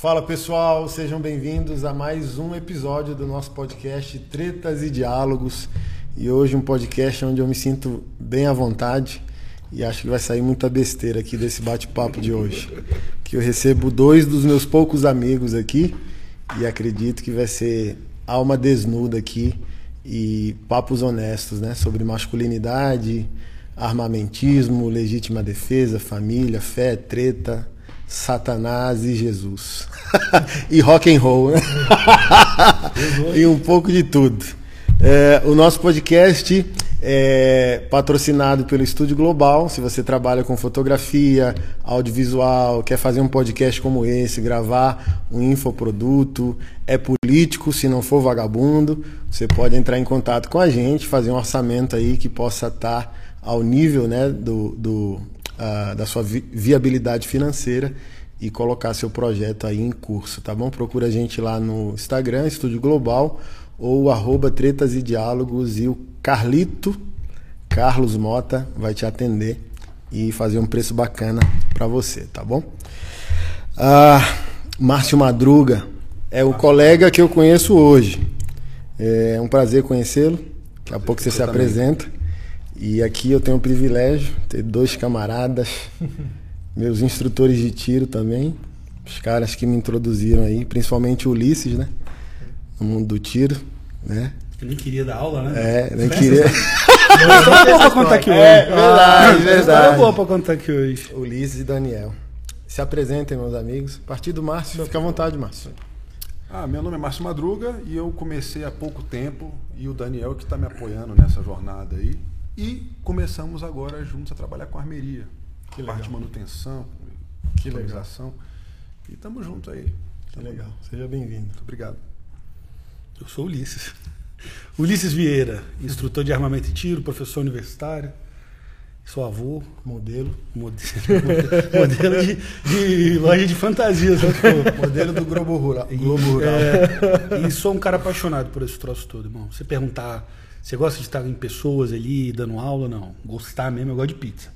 Fala pessoal, sejam bem-vindos a mais um episódio do nosso podcast Tretas e Diálogos. E hoje um podcast onde eu me sinto bem à vontade e acho que vai sair muita besteira aqui desse bate-papo de hoje. Que eu recebo dois dos meus poucos amigos aqui e acredito que vai ser alma desnuda aqui e papos honestos, né, sobre masculinidade, armamentismo, legítima defesa, família, fé, treta, Satanás e Jesus. e rock and roll, né? e um pouco de tudo. É, o nosso podcast é patrocinado pelo Estúdio Global. Se você trabalha com fotografia, audiovisual, quer fazer um podcast como esse, gravar um infoproduto, é político, se não for vagabundo, você pode entrar em contato com a gente, fazer um orçamento aí que possa estar ao nível né, do, do uh, da sua vi viabilidade financeira e colocar seu projeto aí em curso, tá bom? Procura a gente lá no Instagram, Estúdio Global ou arroba Tretas e Diálogos e o Carlito, Carlos Mota, vai te atender e fazer um preço bacana para você, tá bom? Ah, Márcio Madruga é o colega que eu conheço hoje. É um prazer conhecê-lo. Daqui a pouco você se apresenta. E aqui eu tenho o privilégio de ter dois camaradas, meus instrutores de tiro também, os caras que me introduziram aí, principalmente o Ulisses, né? no mundo do tiro, né? Eu nem queria dar aula, né? É, nem queria. Não, boa pra contar aqui hoje. É, verdade, verdade. boa pra contar aqui hoje. Ulisses e Daniel. Se apresentem, meus amigos. A partir do Márcio, fica à vontade, Márcio. Ah, meu nome é Márcio Madruga e eu comecei há pouco tempo e o Daniel que está me apoiando nessa jornada aí. E começamos agora juntos a trabalhar com armeria. Que parte de manutenção, que. E estamos juntos aí. Que legal. Seja bem-vindo. Muito obrigado. Eu sou Ulisses. Ulisses Vieira, instrutor de armamento e tiro, professor universitário. Sou avô, modelo. Modelo, modelo de, de, loja de fantasias. modelo do Globo Rural. Globo Rural. É, e sou um cara apaixonado por esse troço todo, irmão. Você perguntar, você gosta de estar em pessoas ali, dando aula? Não. Gostar mesmo, eu gosto de pizza.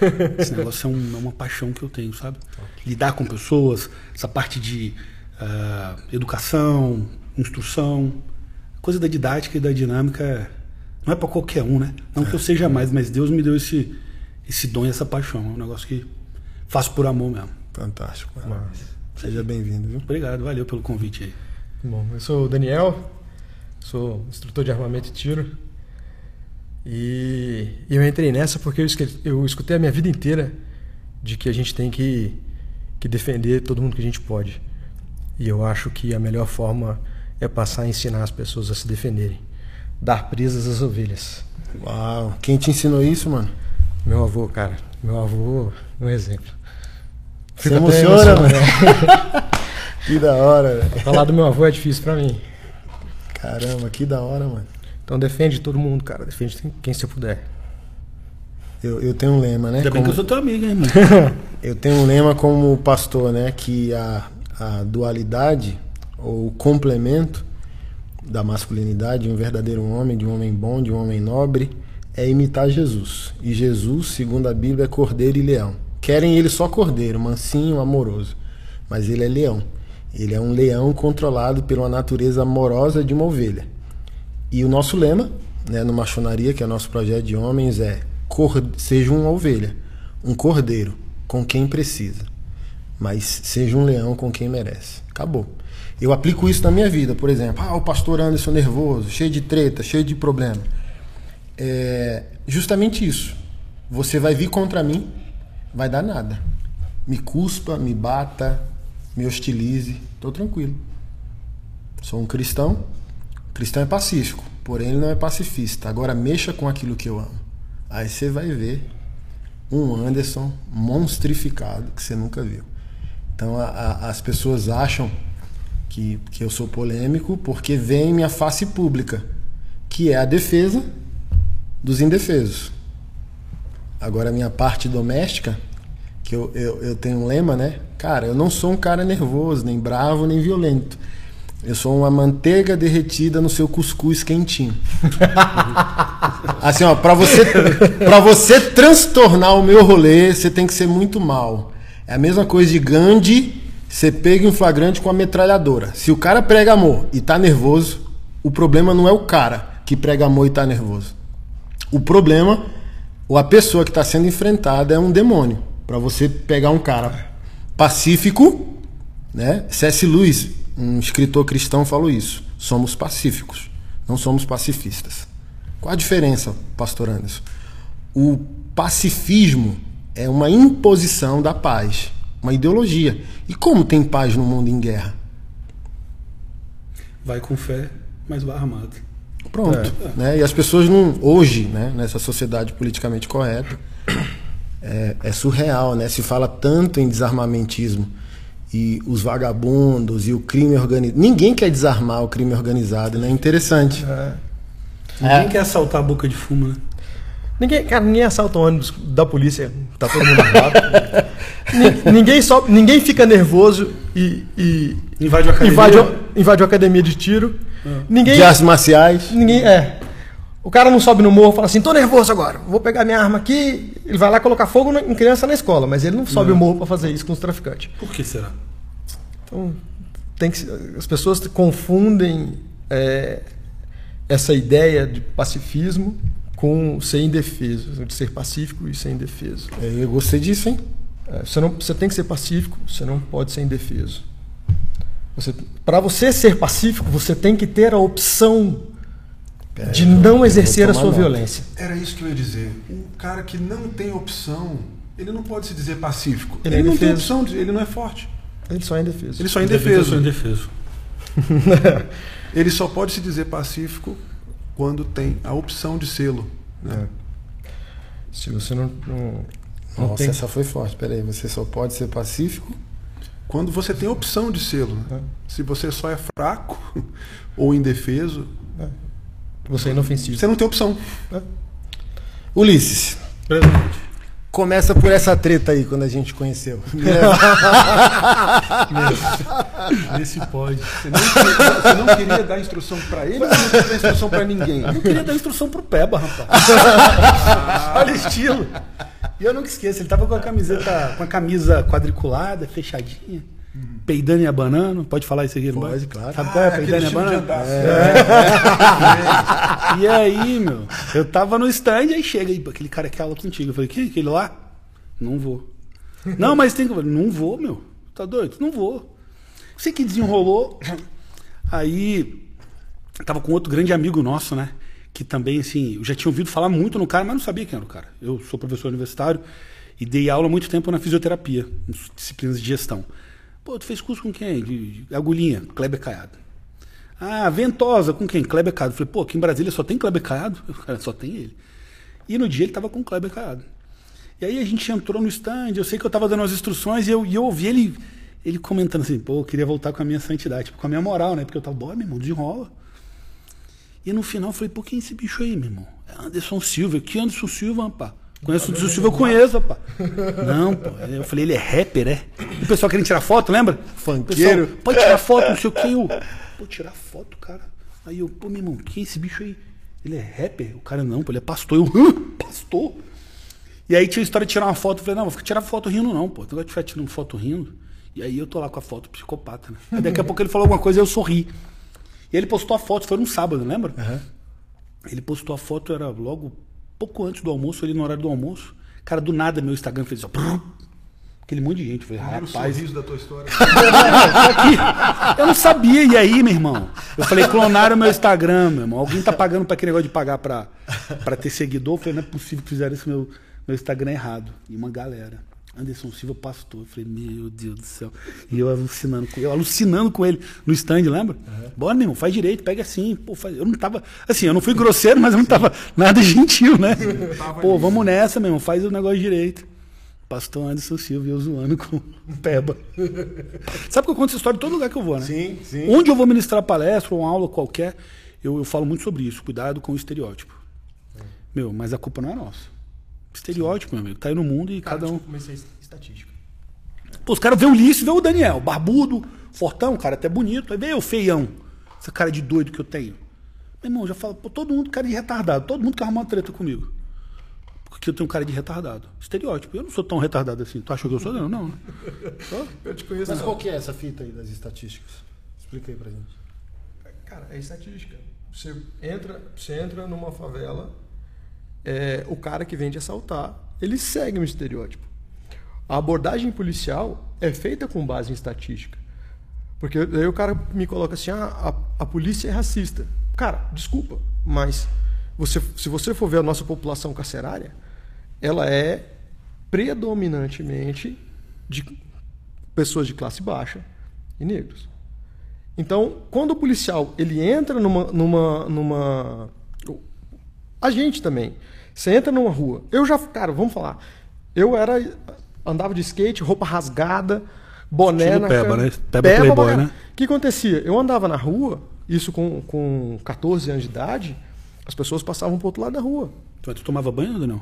Esse negócio é, um, é uma paixão que eu tenho, sabe? Lidar com pessoas, essa parte de uh, educação, instrução, coisa da didática e da dinâmica não é para qualquer um, né? Não é. que eu seja mais, mas Deus me deu esse, esse dom e essa paixão. É um negócio que faço por amor mesmo. Fantástico. Mas... Seja bem-vindo, viu? Obrigado, valeu pelo convite aí. Bom, eu sou o Daniel, sou instrutor de armamento e tiro. E eu entrei nessa porque eu escutei a minha vida inteira de que a gente tem que, que defender todo mundo que a gente pode. E eu acho que a melhor forma é passar a ensinar as pessoas a se defenderem. Dar presas às ovelhas. Uau! Quem te ensinou isso, mano? Meu avô, cara. Meu avô é um exemplo. Fico Você emociona, mano? que da hora, velho. Falar do meu avô é difícil pra mim. Caramba, que da hora, mano. Então defende todo mundo, cara. Defende quem você puder. Eu, eu tenho um lema, né? Ainda como... bem que eu sou teu amigo, hein, mano? eu tenho um lema como pastor, né? Que a, a dualidade ou complemento da masculinidade, de um verdadeiro homem, de um homem bom, de um homem nobre, é imitar Jesus. E Jesus, segundo a Bíblia, é cordeiro e leão. Querem ele só cordeiro, mansinho, amoroso. Mas ele é leão. Ele é um leão controlado pela natureza amorosa de uma ovelha. E o nosso lema, né, no Machonaria, que é nosso projeto de homens, é seja uma ovelha, um cordeiro, com quem precisa. Mas seja um leão com quem merece. Acabou. Eu aplico isso na minha vida, por exemplo. Ah, o pastor Anderson nervoso, cheio de treta, cheio de problema. É justamente isso. Você vai vir contra mim, vai dar nada. Me cuspa, me bata, me hostilize, estou tranquilo. Sou um cristão. Cristão é pacífico, porém ele não é pacifista. Agora mexa com aquilo que eu amo. Aí você vai ver um Anderson monstrificado que você nunca viu. Então a, a, as pessoas acham que, que eu sou polêmico porque vem minha face pública, que é a defesa dos indefesos. Agora, minha parte doméstica, que eu, eu, eu tenho um lema, né? Cara, eu não sou um cara nervoso, nem bravo, nem violento. Eu sou uma manteiga derretida no seu cuscuz quentinho. assim, ó, para você para você transtornar o meu rolê, você tem que ser muito mal. É a mesma coisa de Gandhi ser pego em flagrante com a metralhadora. Se o cara prega amor e tá nervoso, o problema não é o cara que prega amor e tá nervoso. O problema, ou a pessoa que está sendo enfrentada é um demônio. Para você pegar um cara pacífico, né? C.S. Lewis, um escritor cristão, falou isso. Somos pacíficos, não somos pacifistas. Qual a diferença, pastor Anderson? O pacifismo é uma imposição da paz, uma ideologia. E como tem paz no mundo em guerra? Vai com fé, mas vai armado. Pronto. É. Né? E as pessoas não. Hoje, né, nessa sociedade politicamente correta, é, é, surreal, né? Se fala tanto em desarmamentismo e os vagabundos e o crime organizado. Ninguém quer desarmar o crime organizado, né? Interessante. É. Ninguém é. quer assaltar a boca de fumo, né? Ninguém, cara, ninguém assalta o ônibus da polícia, tá todo mundo armado. ninguém, sobe, ninguém fica nervoso e, e invade, a academia. Invade, invade a academia de tiro. Ninguém, de artes marciais. Ninguém, é. O cara não sobe no morro fala assim, tô nervoso agora, vou pegar minha arma aqui. Ele vai lá colocar fogo em criança na escola, mas ele não sobe não. o morro para fazer isso com os traficantes. Por que será? Então, tem que, as pessoas confundem é, essa ideia de pacifismo com ser indefeso, de ser pacífico e ser indefeso. É, eu gostei disso, hein? É, você, não, você tem que ser pacífico, você não pode ser indefeso. Para você ser pacífico, você tem que ter a opção é, de não exercer a sua nota. violência. Era isso que eu ia dizer. Um cara que não tem opção, ele não pode se dizer pacífico. Ele, é ele é não tem opção, de, ele não é forte. Ele só é indefeso. Ele só é indefeso. Só indefeso. ele só pode se dizer pacífico quando tem a opção de sê-lo. Né? É. Se você não, não, não Nossa, tem... essa foi forte. Peraí, você só pode ser pacífico quando você tem a opção de sê-lo. Né? É. Se você só é fraco ou indefeso, é. Você é inofensivo. Você não tem opção. É. Ulisses. Presente. Começa por essa treta aí, quando a gente conheceu. Esse pode. Você não, queria, você não queria dar instrução para ele ou não queria dar instrução para ninguém? Eu não queria dar instrução pro Peba, rapaz. Olha o estilo. E eu nunca esqueço, ele tava com a camiseta, com a camisa quadriculada, fechadinha. Uhum. Peidando e abanando, pode falar isso aqui, pode? claro. Sabe qual é? Ah, peidando e abanando? É. É. e aí, meu, eu tava no stand, aí chega aí, aquele cara que aula contigo. Eu falei, quem? Aquele lá? Não vou. não, mas tem que. Não vou, meu. Tá doido? Não vou. Sei que desenrolou. Aí, tava com outro grande amigo nosso, né? Que também, assim, eu já tinha ouvido falar muito no cara, mas não sabia quem era o cara. Eu sou professor universitário e dei aula muito tempo na fisioterapia, disciplinas de gestão. Pô, tu fez curso com quem? De, de agulhinha, Kleber Caiado. Ah, ventosa, com quem? Kleber Caiado. falei, pô, aqui em Brasília só tem Kleber Caiado? O cara só tem ele. E no dia ele tava com Kleber Caiado. E aí a gente entrou no stand, eu sei que eu tava dando as instruções e eu, e eu ouvi ele, ele comentando assim, pô, eu queria voltar com a minha santidade, tipo, com a minha moral, né? Porque eu tava, bora, meu irmão, desenrola. E no final eu falei, pô, quem é esse bicho aí, meu irmão? É Anderson Silva. Que Anderson Silva, rapaz? Conheço o Anderson Silva, eu conheço, rapaz. Não, pô. Eu falei, ele é rapper, é? E o pessoal querendo tirar foto, lembra? Funkeiro. Pessoal, pode tirar foto, não sei o que. Eu, pô, tirar foto, cara. Aí eu, pô, meu irmão, quem é esse bicho aí? Ele é rapper? O cara não, pô, ele é pastor. Eu, Hã? pastor? E aí tinha a história de tirar uma foto. Eu falei, não, vou tirar foto rindo, não, pô. Tu vai ficar tirando foto rindo. E aí eu tô lá com a foto psicopata, né? Aí daqui a pouco ele falou alguma coisa e eu sorri. E ele postou a foto, foi num sábado, lembra? Uhum. Ele postou a foto, era logo pouco antes do almoço, ali no horário do almoço. Cara, do nada meu Instagram fez assim, aquele monte de gente. Eu falei, rapaz. O da tua história. eu não sabia. E aí, meu irmão? Eu falei, clonaram meu Instagram, meu irmão. Alguém tá pagando pra aquele negócio de pagar pra, pra ter seguidor? Eu falei, não é possível que fizeram isso meu, meu Instagram errado. E uma galera. Anderson Silva pastor. Eu falei, meu Deus do céu. E eu alucinando com ele, alucinando com ele no stand, lembra? Uhum. Bora, meu irmão, faz direito, pega assim. Pô, faz... Eu não tava. Assim, eu não fui grosseiro, mas eu não tava nada gentil, né? Pô, vamos nessa, meu irmão, faz o negócio direito. Pastor Anderson Silva e eu zoando com Peba. Sabe que eu conto essa história em todo lugar que eu vou, né? Sim, sim. Onde eu vou ministrar palestra ou uma aula qualquer, eu, eu falo muito sobre isso. Cuidado com o estereótipo. É. Meu, mas a culpa não é nossa. Estereótipo, meu amigo. Tá aí no mundo e cara, cada um. Comecei estatística. Pô, os caras vê o Ulisses e vê o Daniel, barbudo, fortão, cara até bonito. Aí vê o feião, essa cara de doido que eu tenho. Meu irmão, já fala, pô, todo mundo cara de retardado, todo mundo quer arrumar uma treta comigo. Porque eu tenho cara de retardado. Estereótipo. Eu não sou tão retardado assim. Tu acha que eu sou? Não, não. Sou? Eu te conheço. Mas qual que é essa fita aí das estatísticas? Explica aí pra gente. Cara, é estatística. Você entra, você entra numa favela, é, o cara que vem de assaltar, ele segue um estereótipo. A abordagem policial é feita com base em estatística. Porque aí o cara me coloca assim, ah, a, a polícia é racista. Cara, desculpa, mas você, se você for ver a nossa população carcerária, ela é predominantemente de pessoas de classe baixa e negros. Então, quando o policial ele entra numa, numa, numa, a gente também, você entra numa rua. Eu já, cara, vamos falar. Eu era andava de skate, roupa rasgada, boné Estilo na Peba, cara- né? Peba Playboy, pra caralho. né? O que acontecia? Eu andava na rua, isso com, com 14 anos de idade, as pessoas passavam pro outro lado da rua. Mas tu tomava banho ou não?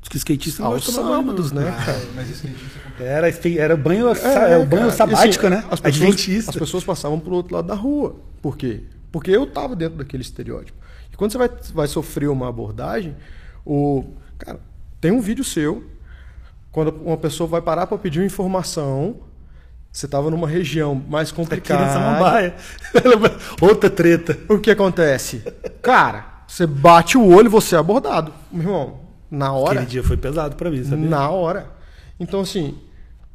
Diz que skatista não Aos banho, sábados, né, Ah, cara? Mas skatista acontece. Era, era banho, É, é, o banho cara, sabático, assim, né? As pessoas, Adventista. as pessoas passavam pro outro lado da rua. Por quê? Porque eu tava dentro daquele estereótipo. E quando você vai, vai sofrer uma abordagem, o cara, tem um vídeo seu quando uma pessoa vai parar para pedir uma informação, você tava numa região mais complicada. Outra treta. O que acontece? Cara, você bate o olho e você é abordado. Meu irmão, na hora. Aquele dia foi pesado pra mim, sabia? Na hora. Então, assim,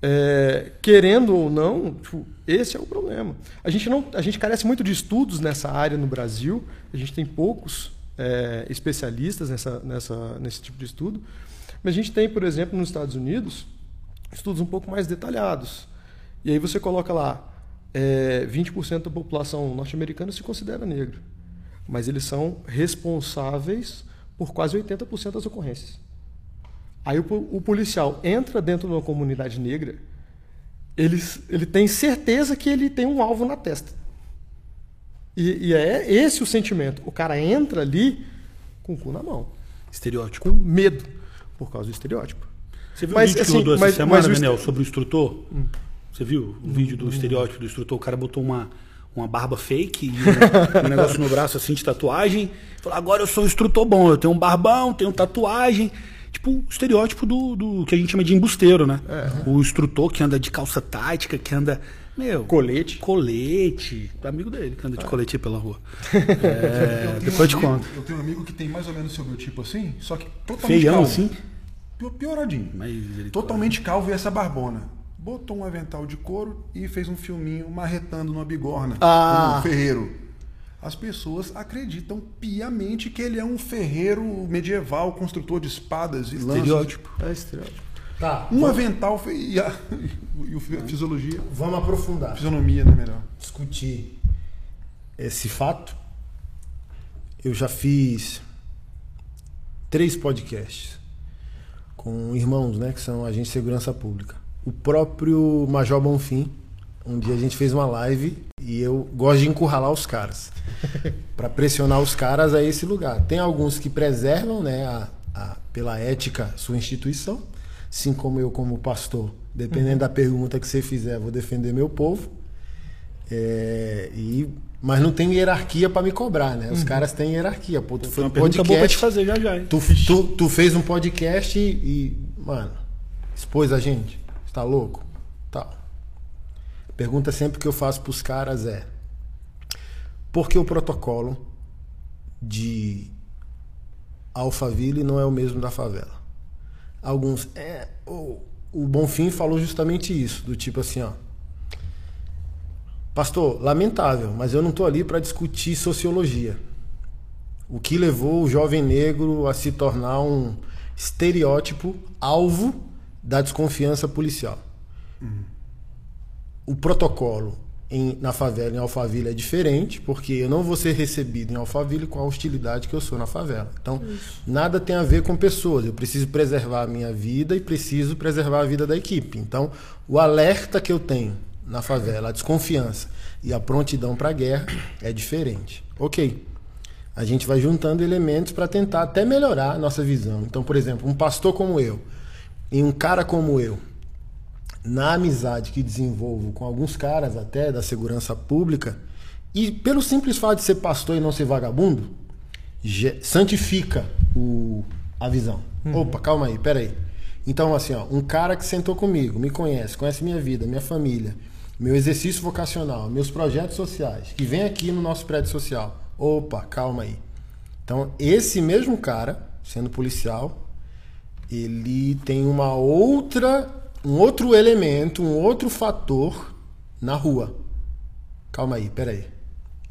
é, querendo ou não, tipo, esse é o problema. A gente, não, a gente carece muito de estudos nessa área no Brasil, a gente tem poucos é, especialistas nessa, nessa, nesse tipo de estudo, mas a gente tem, por exemplo, nos Estados Unidos, estudos um pouco mais detalhados. E aí você coloca lá, é, 20% da população norte-americana se considera negro, mas eles são responsáveis por quase 80% das ocorrências. Aí o, o policial entra dentro de uma comunidade negra, ele, ele tem certeza que ele tem um alvo na testa. E, e é esse o sentimento. O cara entra ali com o cu na mão, Estereótipo. com medo, por causa do estereótipo. Você viu Mas, o vídeo assim, que rodou essa mas- semana, mas o est- sobre o instrutor? Você viu o vídeo do estereótipo do instrutor? O cara botou uma, uma barba fake e um, um negócio no braço assim de tatuagem. Falou, agora eu sou um instrutor bom, eu tenho um barbão, tenho tatuagem. Tipo, o estereótipo do, do que a gente chama de embusteiro, né? O instrutor que anda de calça tática, que anda. Meu. Colete. Colete. Amigo dele que anda de colete aí pela rua. Eu É, tenho depois eu um te amigo- conto. Eu tenho um amigo que tem mais ou menos o seu biotipo assim, só que totalmente Feião calvo. assim. Pi- Pioradinho. Mas ele- Totalmente calvo e essa barbona. Botou um avental de couro e fez um filminho marretando numa bigorna. Ah. Um ferreiro. As pessoas acreditam piamente que ele é um ferreiro medieval, construtor de espadas e lanças. Estereótipo. É estereótipo. Tá, Um vamos, avental e a, e fi- fisiologia. vamos aprofundar. Fisionomia, né, melhor. discutir esse fato, eu já fiz três podcasts com irmãos, né, que são agentes de segurança pública. O próprio Major Bonfim, um dia a gente fez uma live e eu gosto de encurralar os caras para pressionar os caras a esse lugar. Tem alguns que preservam, né, a, a- pela ética sua instituição, assim como eu como pastor, dependendo da pergunta que você fizer, vou defender meu povo. É, e, mas não tem hierarquia para me cobrar, né? Os caras têm hierarquia. Pô, tu Foi um podcast, fazer já já. tu, tu, tu fez um podcast e, e, mano, expôs a gente. Você tá louco? Pergunta sempre que eu faço pros caras é: por que o protocolo de Alphaville não é o mesmo da favela? Alguns. É, o, Bonfim falou justamente isso, do tipo assim, ó. Pastor, lamentável, mas eu não estou ali para discutir sociologia. O que levou o jovem negro a se tornar um estereótipo alvo da desconfiança policial. O protocolo em- na favela, em Alphaville, é diferente, porque eu não vou ser recebido em Alphaville com a hostilidade que eu sou na favela. Então, nada tem a ver com pessoas. Eu preciso preservar a minha vida e preciso preservar a vida da equipe. Então, o alerta que eu tenho na favela, a desconfiança e a prontidão para a guerra é diferente. Ok. A gente vai juntando elementos para tentar até melhorar a nossa visão. Então, por exemplo, um pastor como eu e um cara como eu, na amizade que desenvolvo com alguns caras até da segurança pública, e pelo simples fato de ser pastor e não ser vagabundo, santifica o, a visão. Opa, calma aí, peraí. Então, assim, ó, um cara que sentou comigo, me conhece, conhece minha vida, minha família, meu exercício vocacional, meus projetos sociais, que vem aqui no nosso prédio social. Opa, calma aí. Então, esse mesmo cara, sendo policial, ele tem uma outra, um outro elemento, um outro fator na rua. Calma aí, peraí.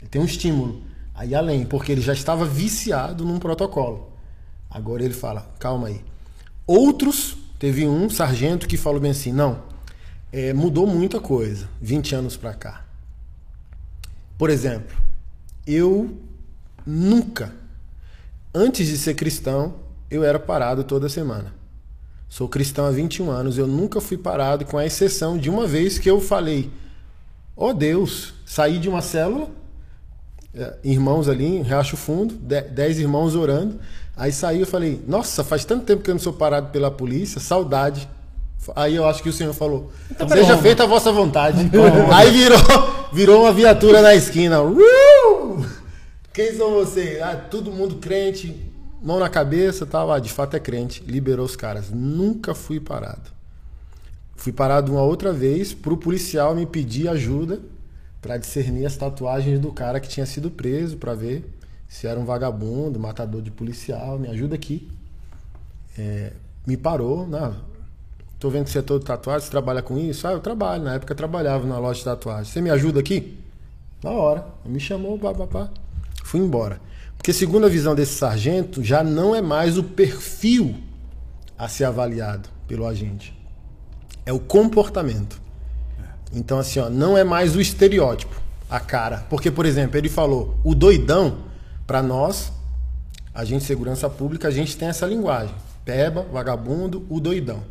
Ele tem um estímulo. Aí além, porque ele já estava viciado num protocolo. Agora ele fala, calma aí. Outros, teve um sargento que falou bem assim, não, é, mudou muita coisa, 20 anos para cá. Por exemplo, eu nunca, antes de ser cristão, eu era parado toda semana. Sou cristão há 21 anos, eu nunca fui parado, com a exceção de uma vez que eu falei, ó oh Deus, saí de uma célula, é, irmãos ali, em Riacho Fundo, 10 irmãos orando, aí saí eu falei, nossa, faz tanto tempo que eu não sou parado pela polícia, saudade. Aí eu acho que o senhor falou, então, seja feita a vossa vontade. aí virou, virou uma viatura na esquina. Uh! Quem são vocês? Ah, todo mundo crente, mão na cabeça, tal. Ah, de fato é crente. Liberou os caras. Nunca fui parado. Fui parado uma outra vez pro policial me pedir ajuda para discernir as tatuagens do cara que tinha sido preso, para ver se era um vagabundo, matador de policial. Me ajuda aqui. É, me parou, não, Tô vendo que você é todo tatuado, você trabalha com isso? Ah, eu trabalho. Na época eu trabalhava na loja de tatuagem. Você me ajuda aqui? Na hora. Me chamou, papapá. Fui embora. Porque segundo a visão desse sargento, já não é mais o perfil a ser avaliado pelo agente. É o comportamento. Então, assim, ó, não é mais o estereótipo, a cara. Porque, por exemplo, ele falou, o doidão, para nós, agente de segurança pública, a gente tem essa linguagem. Peba, vagabundo, o doidão.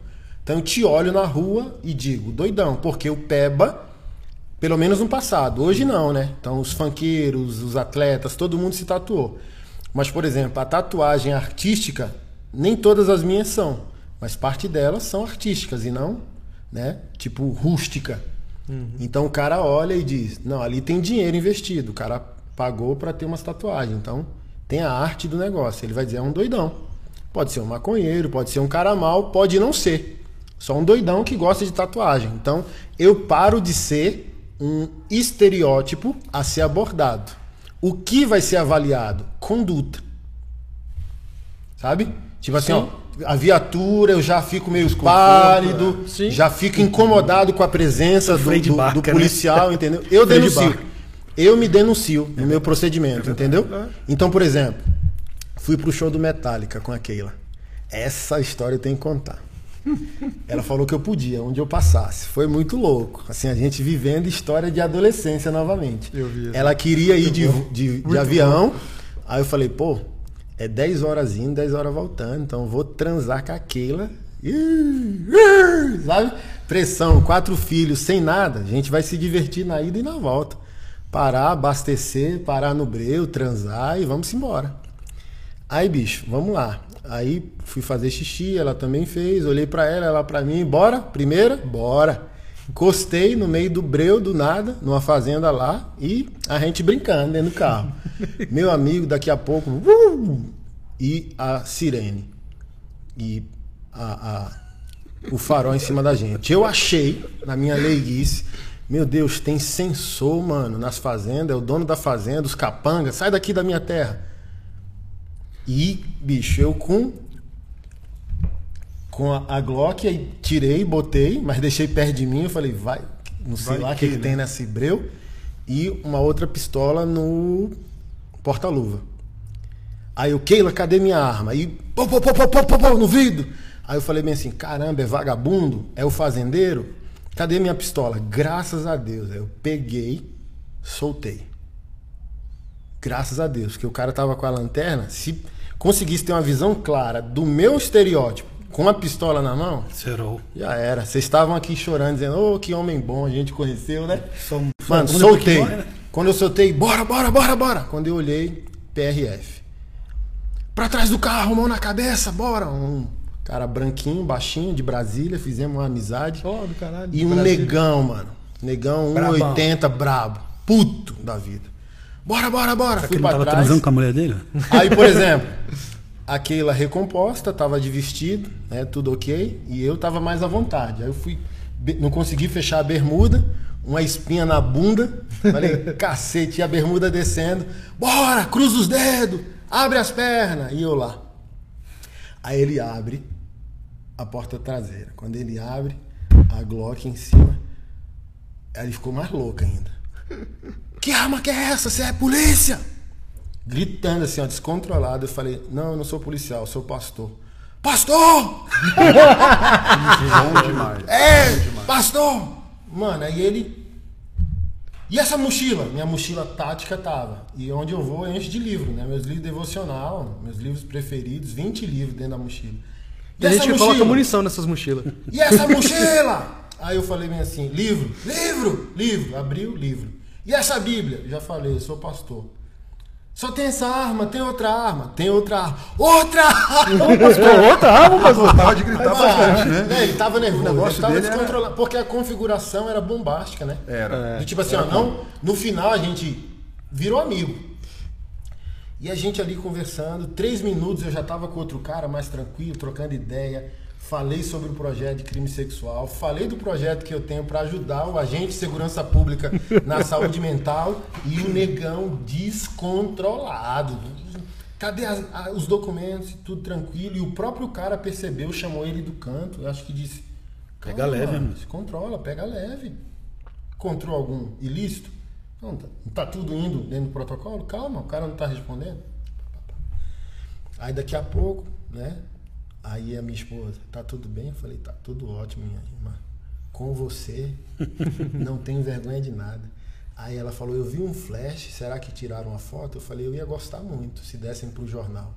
Então eu te olho na rua e digo, doidão, porque o Peba, pelo menos no passado, hoje não, né? Então os funkeiros, os atletas, todo mundo se tatuou. Mas, por exemplo, a tatuagem artística, nem todas as minhas são, mas parte delas são artísticas e não, né? Tipo, rústica. Uhum. Então o cara olha e diz: Não, ali tem dinheiro investido. O cara pagou para ter umas tatuagens. Então tem a arte do negócio. Ele vai dizer: É um doidão. Pode ser um maconheiro, pode ser um cara mal, pode não ser. Só um doidão que gosta de tatuagem. Então, eu paro de ser um estereótipo a ser abordado. O que vai ser avaliado? Conduta. Sabe? Tipo assim, Sim. ó, a viatura, eu já fico meio pálido, é. já fico incomodado com a presença do, do, Barca, do, né? policial, né? entendeu? Eu denuncio. Eu me denuncio no meu procedimento, entendeu? É. Então, por exemplo, fui pro show do Metallica com a Keila. Essa história eu tenho que contar. Ela falou que eu podia, onde eu passasse. Foi muito louco. Assim, a gente vivendo história de adolescência novamente. Ela queria ir de, de, de avião. Bom. Aí eu falei, pô, é 10 horas indo, 10 horas voltando. Então vou transar com a Keila. Sabe? Pressão, quatro filhos, sem nada. A gente vai se divertir na ida e na volta. Parar, abastecer, parar no breu, transar e vamos embora. Aí, bicho, vamos lá. Aí fui fazer xixi, ela também fez, olhei para ela, ela para mim, bora? Primeira? Bora. Encostei no meio do breu, do nada, numa fazenda lá, e a gente brincando dentro do carro. Meu amigo, daqui a pouco, uh, e a sirene. E a, a, o farol em cima da gente. Eu achei, na minha leiguice, meu Deus, tem sensor, mano, nas fazendas, é o dono da fazenda, os capangas, sai daqui da minha terra. E, bicho, eu com com a, a Glock, aí tirei, botei, mas deixei perto de mim. Eu falei, vai, não sei vai lá o que, que, né? tem nesse breu. E uma outra pistola no porta-luva. Aí o Keila, cadê minha arma? Aí, pô, pô, pô, pô, pô, pô, pô, no vidro. Aí eu falei bem assim, caramba, é vagabundo? É o fazendeiro? Cadê minha pistola? Graças a Deus. Aí eu peguei, soltei. Graças a Deus, que o cara tava com a lanterna, se conseguisse ter uma visão clara do meu estereótipo com a pistola na mão, Zerou. já era. Vocês estavam aqui chorando, dizendo, ô, oh, que homem bom, a gente conheceu, né? Som... Mano, soltei. né? Quando eu soltei, bora, bora, bora, bora. Quando eu olhei, PRF. Pra trás do carro, mão na cabeça, bora. Um cara branquinho, baixinho, de Brasília, fizemos uma amizade. Oh, do caralho. E um Brasília. negão, mano. Negão 1,80, brabo. Puto da vida. Bora, bora, bora. Será Fui que ele tava trás. transando com a mulher dele? Aí, por exemplo, a Keila recomposta, tava de vestido, né, tudo ok, e eu tava mais à vontade. Aí eu fui, não consegui fechar a bermuda, uma espinha na bunda, falei, cacete, e a bermuda descendo, bora, cruza os dedos, abre as pernas, e eu lá. Aí ele abre a porta traseira. Quando ele abre, a Glock em cima, aí ele ficou mais louco ainda. Que arma que é essa? Você é polícia? Gritando assim, ó, descontrolado. Eu falei, não, eu não sou policial, eu sou pastor. Pastor! Bom demais. É, pastor! Mano, aí ele. E essa mochila? Minha mochila tática tava. E onde eu vou eu encho de livro, né? Meus livros devocional, meus livros preferidos, 20 livros dentro da mochila. Tem gente que coloca munição nessas mochilas. E essa mochila? Aí eu falei bem assim, livro, livro, livro. Abriu, livro. E essa Bíblia? Já falei, eu sou pastor. Só tem essa arma, tem outra arma, tem outra arma. Outra arma! outra arma, mas Gostava de gritar bastante, né? Né, Ele tava nervoso, O negócio ele tava dele era- descontrolado. Porque a configuração era bombástica, né? Era. Do tipo assim, ó, não, no final a gente virou amigo. E a gente ali conversando, três minutos eu já tava com outro cara mais tranquilo, trocando ideia. Falei sobre o projeto de crime sexual, falei do projeto que eu tenho para ajudar o agente de segurança pública na saúde mental e o negão descontrolado. Cadê as- a- os documentos? Tudo tranquilo. E o próprio cara percebeu, chamou ele do canto. Eu acho que disse: Pega "Calma, leve, mano, mano." se controla, pega leve. Encontrou algum ilícito? Não, tá, tá tudo indo dentro do protocolo? Calma, o cara não tá respondendo. Aí daqui a pouco, né? Aí a minha esposa, tá tudo bem? Eu falei, tá tudo ótimo, minha irmã. Com você, não tenho vergonha de nada. Aí ela falou, eu vi um flash, será que tiraram uma foto? Eu falei, eu ia gostar muito se dessem pro jornal.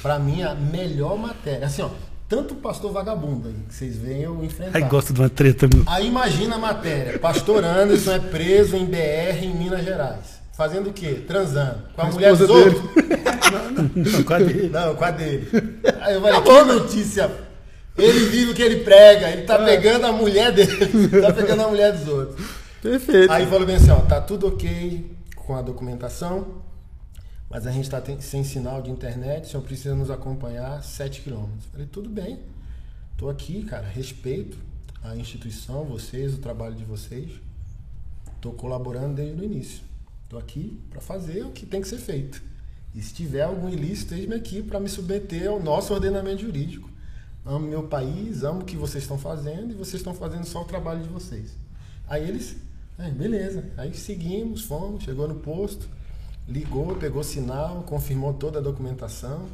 Pra mim, a melhor matéria. Assim, ó, tanto o pastor vagabundo aí, que vocês veem eu enfrentar. Aí gosta de uma treta, meu. Aí imagina a matéria. Pastor Anderson é preso em BR em Minas Gerais. Fazendo o quê? Transando. Com a, mulher dos esposa dele. outros? Não, cadê? Não, com a dele. Aí eu falei, que notícia. Ele vive o que ele prega. Ele tá pegando a mulher dele. Tá pegando a mulher dos outros. Perfeito. Aí falou bem assim, ó, tá tudo ok com a documentação, mas a gente tá sem sinal de internet, o senhor precisa nos acompanhar 7 quilômetros. Falei, tudo bem, tô aqui, cara, respeito a instituição, vocês, o trabalho de vocês. Tô colaborando desde o início. Tô aqui para fazer o que tem que ser feito. E se tiver algum ilícito, eis-me aqui para me submeter ao nosso ordenamento jurídico. Amo meu país, amo o que vocês estão fazendo e vocês estão fazendo só o trabalho de vocês. Aí eles, "É, beleza. Aí seguimos, fomos, chegou no posto, ligou, pegou sinal, confirmou toda a documentação.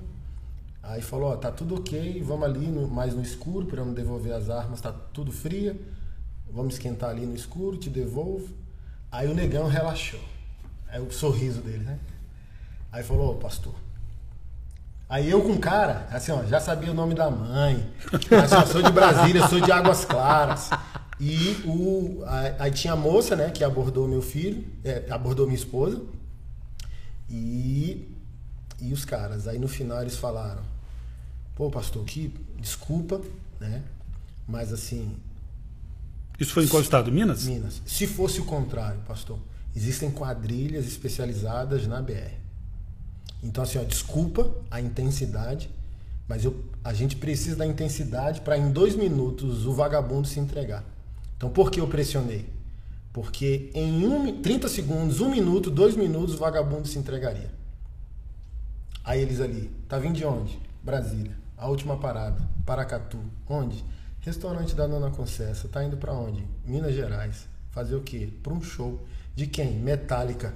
Aí falou, ó, tá tudo ok, vamos ali no- mais no escuro para não devolver as armas, tá tudo fria. Vamos esquentar ali no escuro, te devolvo. Aí o negão relaxou. Aí o sorriso dele, né? Aí falou, ô pastor. Aí eu com o cara, assim, ó, já sabia o nome da mãe. Assim, ó, sou de Brasília, sou de Águas Claras. E o, aí, aí tinha a moça, né, que abordou meu filho, é, abordou minha esposa. E, e os caras. Aí no final eles falaram, pô, pastor, que desculpa, né? Mas assim, Isso foi em qual estado? Minas? Minas. Se fosse o contrário, pastor, existem quadrilhas especializadas na BR. Então, assim, ó, desculpa a intensidade, mas eu, a gente precisa da intensidade para em dois minutos o vagabundo se entregar. Então, por que eu pressionei? Porque em um, mi- 30 segundos, um minuto, dois minutos, o vagabundo se entregaria. Aí eles ali, tá vindo de onde? Brasília. A última parada, Paracatu. Onde? Restaurante da Nona Concessa. Tá indo pra onde? Minas Gerais. Fazer o quê? Pra um show. De quem? Metallica.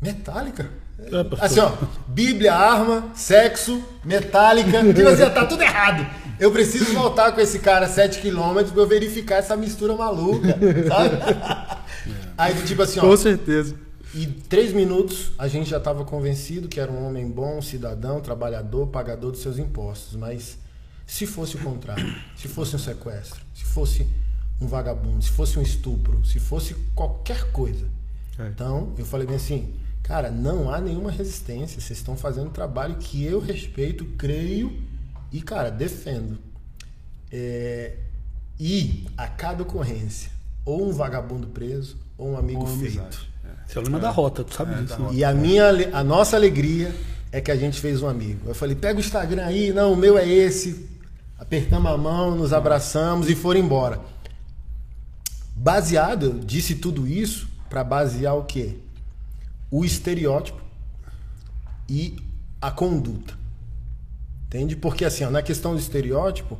Metallica? É. Assim, ó, Bíblia, arma, sexo, metálica. Tipo assim, tá tudo errado. Eu preciso voltar com esse cara 7 km pra eu verificar essa mistura maluca, sabe? Aí, tipo assim, ó, Com certeza. e três minutos a gente já estava convencido que era um homem bom, cidadão, trabalhador, pagador dos seus impostos. Mas se fosse o contrário, se fosse um sequestro, se fosse um vagabundo, se fosse um estupro, se fosse qualquer coisa. É. Então eu falei bem assim, cara, não há nenhuma resistência. Vocês estão fazendo um trabalho que eu respeito, creio e, cara, defendo. É, e a cada ocorrência, ou um vagabundo preso, ou um amigo feito. amizade. É. É o lema da rota, tu sabe É, disso. né? E a minha a nossa alegria é que a gente fez um amigo. Eu falei, pega o Instagram aí, não, o meu é esse. Apertamos a mão, nos abraçamos e foram embora. Baseado, disse tudo isso para basear o quê? O estereótipo e a conduta. Entende? Porque assim, ó, na questão do estereótipo,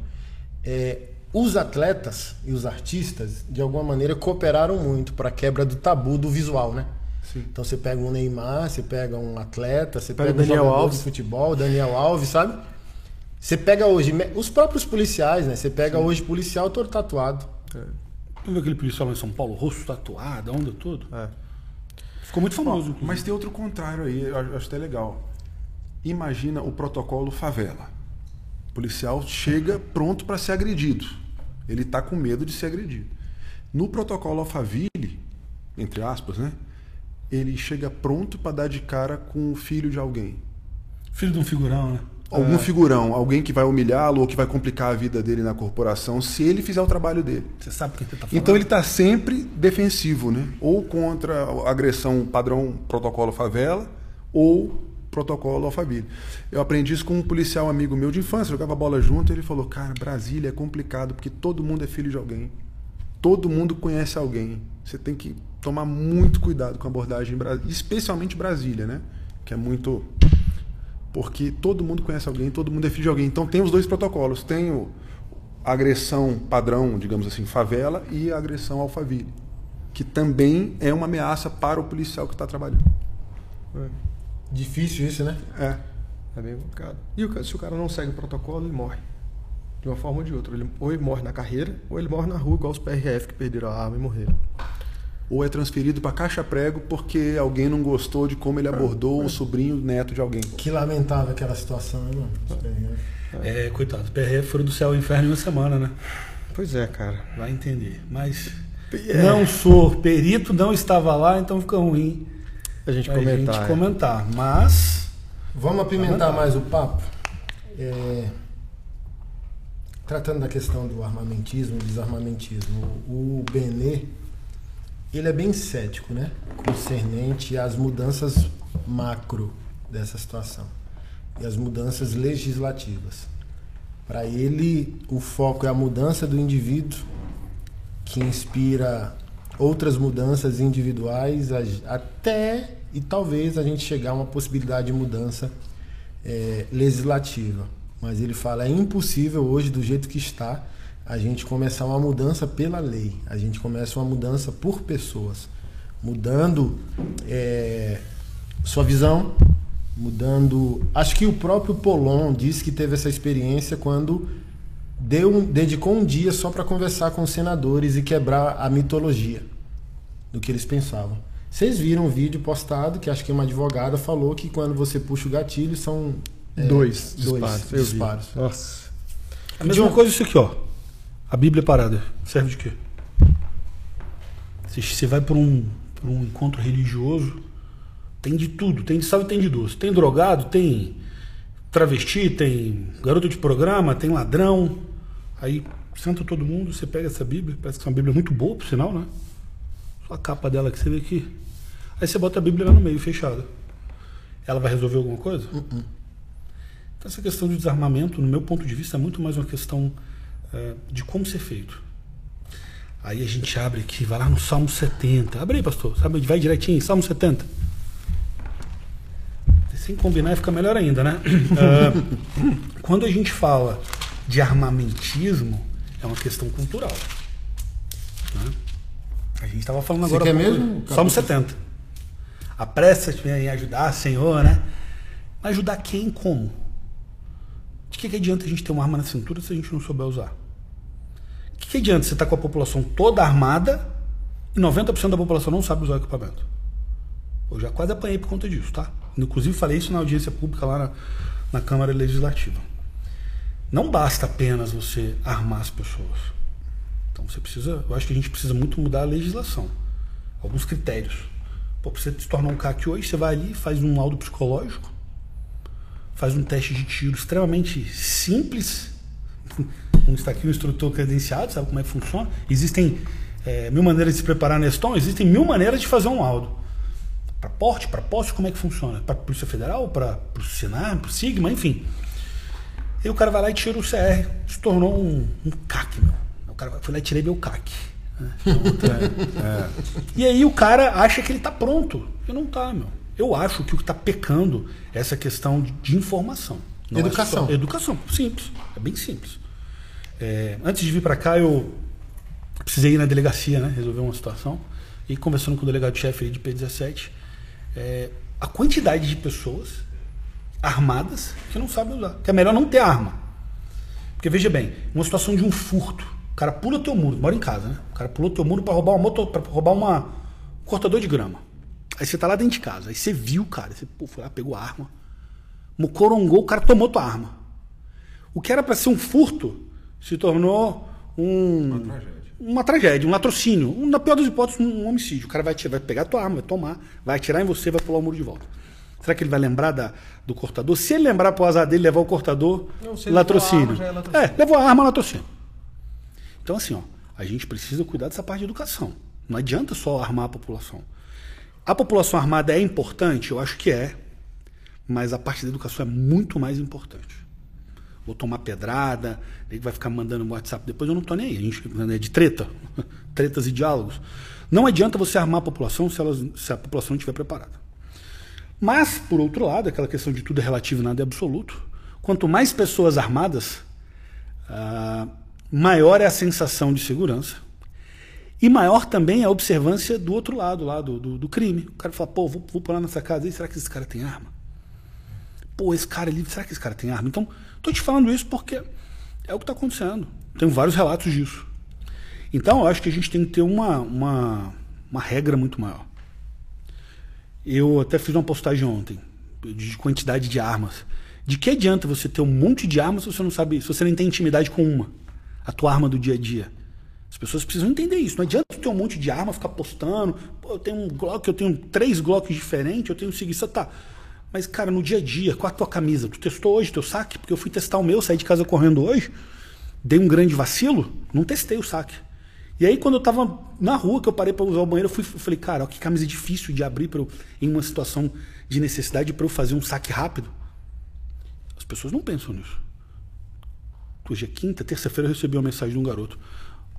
é, os atletas e os artistas, de alguma maneira, cooperaram muito para a quebra do tabu do visual, né? Sim. Então você pega um Neymar, você pega um atleta, você Pega pega, um Daniel jogador Alves. de futebol, Daniel Alves, sabe? Você pega hoje os próprios policiais, né? Você pega hoje policial todo tatuado. Tu viu aquele policial lá em São Paulo, rosto tatuado, a onda toda? É. Ficou muito famoso. Mas tem outro contrário aí, eu acho até legal. Imagina o protocolo favela. O policial chega pronto para ser agredido. Ele está com medo de ser agredido. No protocolo Alphaville, entre aspas, né? Ele chega pronto para dar de cara com o filho de alguém. Filho de um figurão, né? Algum figurão, alguém que vai humilhá-lo ou que vai complicar a vida dele na corporação, se ele fizer o trabalho dele. Você sabe quem você tá falando? Então ele está sempre defensivo, né? Ou contra a agressão padrão protocolo favela, ou protocolo Alphaville. Eu aprendi isso com um policial amigo meu de infância, jogava bola junto, e ele falou: "Cara, Brasília é complicado porque todo mundo é filho de alguém. Todo mundo conhece alguém. Você tem que tomar muito cuidado com a abordagem em Brasília, especialmente Brasília, né? Que é muito porque todo mundo conhece alguém, todo mundo é filho de alguém. Então tem os dois protocolos, tem o a agressão padrão, digamos assim, favela e a agressão alfaville, que também é uma ameaça para o policial que está trabalhando. Difícil isso, né? É. É bem complicado. E o se o cara não segue o protocolo, ele morre. De uma forma ou de outra. Ele, ou ele morre na carreira, ou ele morre na rua, igual os PRF que perderam a arma e morreram. Ou é transferido para caixa prego porque alguém não gostou de como ele abordou o sobrinho neto de alguém. Que lamentável aquela situação, né, mano? É, coitado. PRF foram do céu ao inferno em uma semana, né? Pois é, cara. Vai entender. Mas É. não sou perito, não estava lá, então fica ruim A gente a comentar. gente é. comentar. Mas Vamos apimentar mais o papo? É, Tratando da questão do armamentismo e desarmamentismo, o Benê, ele é bem cético, né? Concernente às mudanças macro dessa situação e as mudanças legislativas. Para ele, o foco é a mudança do indivíduo que inspira outras mudanças individuais até e talvez a gente chegar a uma possibilidade de mudança eh, legislativa. Mas ele fala é impossível hoje do jeito que está a gente começar uma mudança pela lei. A gente começa uma mudança por pessoas, mudando eh, sua visão, mudando. Acho que o próprio Polon disse que teve essa experiência quando deu, um- dedicou um dia só para conversar com os senadores e quebrar a mitologia do que eles pensavam. Vocês viram um vídeo postado que acho que uma advogada falou que quando você puxa o gatilho são é, Dois dois disparos. Nossa. a mesma coisa isso aqui, ó. A Bíblia parada. Serve de quê? Se você vai para um, pra um encontro religioso, tem de tudo. Tem de sal e tem de doce. Tem drogado, tem travesti, tem garoto de programa, tem ladrão. Aí senta todo mundo, você pega essa Bíblia, parece que é uma Bíblia muito boa, por sinal, né? Só a capa dela que você vê aqui. Aí você bota a Bíblia lá no meio, fechada. Ela vai resolver alguma coisa? Então, essa questão de desarmamento, no meu ponto de vista, é muito mais uma questão eh, de como ser feito. Aí a gente abre aqui, vai lá no Salmo 70. Abre aí, pastor. Sabe, vai direitinho, Salmo 70. Sem combinar fica melhor ainda, né? Ah, quando a gente fala de armamentismo, é uma questão cultural. né? A gente estava falando Você agora. quer há pouco- mesmo, Salmo capítulo? 70. Apressa-te em ajudar, Senhor, né? Mas ajudar quem como? De que, que adianta a gente ter uma arma na cintura se a gente não souber usar? Que, adianta você estar com a população toda armada e 90% da população não sabe usar o equipamento? Eu já quase apanhei por conta disso, tá? Inclusive falei isso na audiência pública lá na, na Câmara Legislativa. Não basta apenas você armar as pessoas. Então você precisa, eu acho que a gente precisa muito mudar a legislação. Alguns critérios. Pô, pra você se tornar um CAC hoje, você vai ali, faz um laudo psicológico, faz um teste de tiro extremamente simples. Um está aqui um instrutor credenciado, sabe como é que funciona. Existem é, mil maneiras de se preparar Neston, existem mil maneiras de fazer um laudo. Para porte, para posse, como é que funciona? Para Polícia Federal, para o Sinar, para o Sigma, enfim. E o cara vai lá e tira o CR, se tornou um, um CAC, meu. O cara foi lá e tirei meu CAC. né? É. E aí o cara acha que ele está pronto. E não tá, meu. Eu acho que o que está pecando é essa questão de, de informação. Não é Educação. só- educação. Simples. É bem simples. É, antes de vir para cá, eu precisei ir na delegacia, né? Resolver uma situação. E conversando com o delegado-chefe de P17, é, a quantidade de pessoas armadas que não sabem usar. Que é melhor não ter arma. Porque veja bem, uma situação de um furto. O cara pula teu muro, mora em casa, né? O cara pulou teu muro para roubar uma moto, para roubar uma um cortador de grama. Aí você tá lá dentro de casa, aí você viu cara, você pô, foi lá, pegou a arma, mocorongou, o cara tomou tua arma. O que era para ser um furto se tornou um Uma tragédia. uma tragédia, um latrocínio, um, na pior das hipóteses, um homicídio. O cara vai, vai pegar a tua arma, vai tomar, vai atirar em você, vai pular o muro de volta. Será que ele vai lembrar da, do cortador? Se ele lembrar pro azar dele levar o cortador, Não, latrocínio. levou a arma, já é latrocínio. É, levou a arma, latrocínio. Então, assim, ó, a gente precisa cuidar dessa parte de educação. Não adianta só armar a população. A população armada é importante? Eu acho que é. Mas a parte da educação é muito mais importante. Vou tomar pedrada, ele vai ficar mandando WhatsApp depois, eu não tô nem aí. A gente é de treta, tretas e diálogos. Não adianta você armar a população se, elas, se a população não estiver preparada. Mas, por outro lado, aquela questão de tudo é relativo e nada é absoluto. Quanto mais pessoas armadas, ah, maior é a sensação de segurança. E maior também é a observância do outro lado, lá do, do, do crime. O cara fala, pô, vou, vou pular nessa casa aí, será que esse cara tem arma? Pô, esse cara ali, será que esse cara tem arma? Então, tô te falando isso porque é o que está acontecendo. Tem vários relatos disso. Então, eu acho que a gente tem que ter uma, uma, uma regra muito maior. Eu até fiz uma postagem ontem de quantidade de armas. De que adianta você ter um monte de armas se você não sabe, se você não tem intimidade com uma, a tua arma do dia a dia? As pessoas precisam entender isso. Não adianta ter um monte de arma, ficar postando. Pô, eu tenho um Glock, eu tenho três Glocks diferentes, eu tenho um seguiça, tá. Mas, cara, no dia a dia, com a tua camisa, tu testou hoje teu saque? Porque eu fui testar o meu, saí de casa correndo hoje, dei um grande vacilo, não testei o saque. E aí, quando eu tava na rua, que eu parei para usar o banheiro, eu fui, falei, cara, ó, que camisa difícil de abrir pra eu, em uma situação de necessidade para eu fazer um saque rápido. As pessoas não pensam nisso. Hoje é quinta, terça-feira eu recebi uma mensagem de um garoto.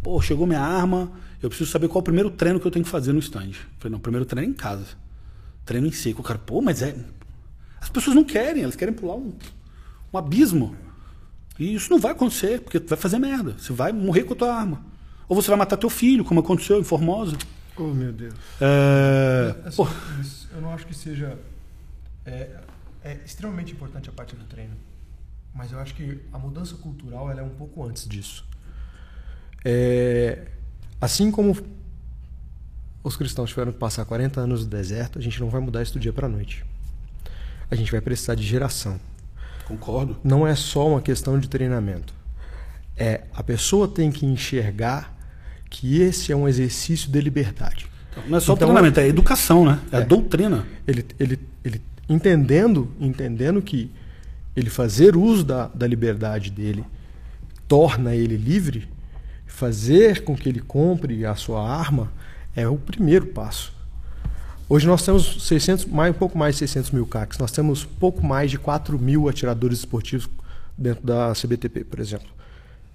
Pô, chegou minha arma, eu preciso saber qual é o primeiro treino que eu tenho que fazer no stand. Falei, não, primeiro treino é em casa. Treino em seco. O cara, pô, mas é. As pessoas não querem, elas querem pular um, um abismo. E isso não vai acontecer, porque tu vai fazer merda. Você vai morrer com a tua arma. Ou você vai matar teu filho, como aconteceu em Formosa. Oh, meu Deus. É... Assim, eu não acho que seja. É, é extremamente importante a parte do treino. Mas eu acho que a mudança cultural ela é um pouco antes disso. É, assim como os cristãos tiveram que passar 40 anos no deserto, a gente não vai mudar isso do dia para a noite. A gente vai precisar de geração. concordo. Não é só uma questão de treinamento. É a pessoa tem que enxergar que esse é um exercício de liberdade. Não é só Então, treinamento, é educação, né? É, a É. doutrina. ele, ele, ele entendendo, entendendo que ele fazer uso da, da liberdade dele torna ele livre, fazer com que ele compre a sua arma é o primeiro passo. Hoje nós temos 600, mais, um pouco mais de 600 mil CACs, nós temos pouco mais de 4 mil atiradores esportivos dentro da CBTP, por exemplo,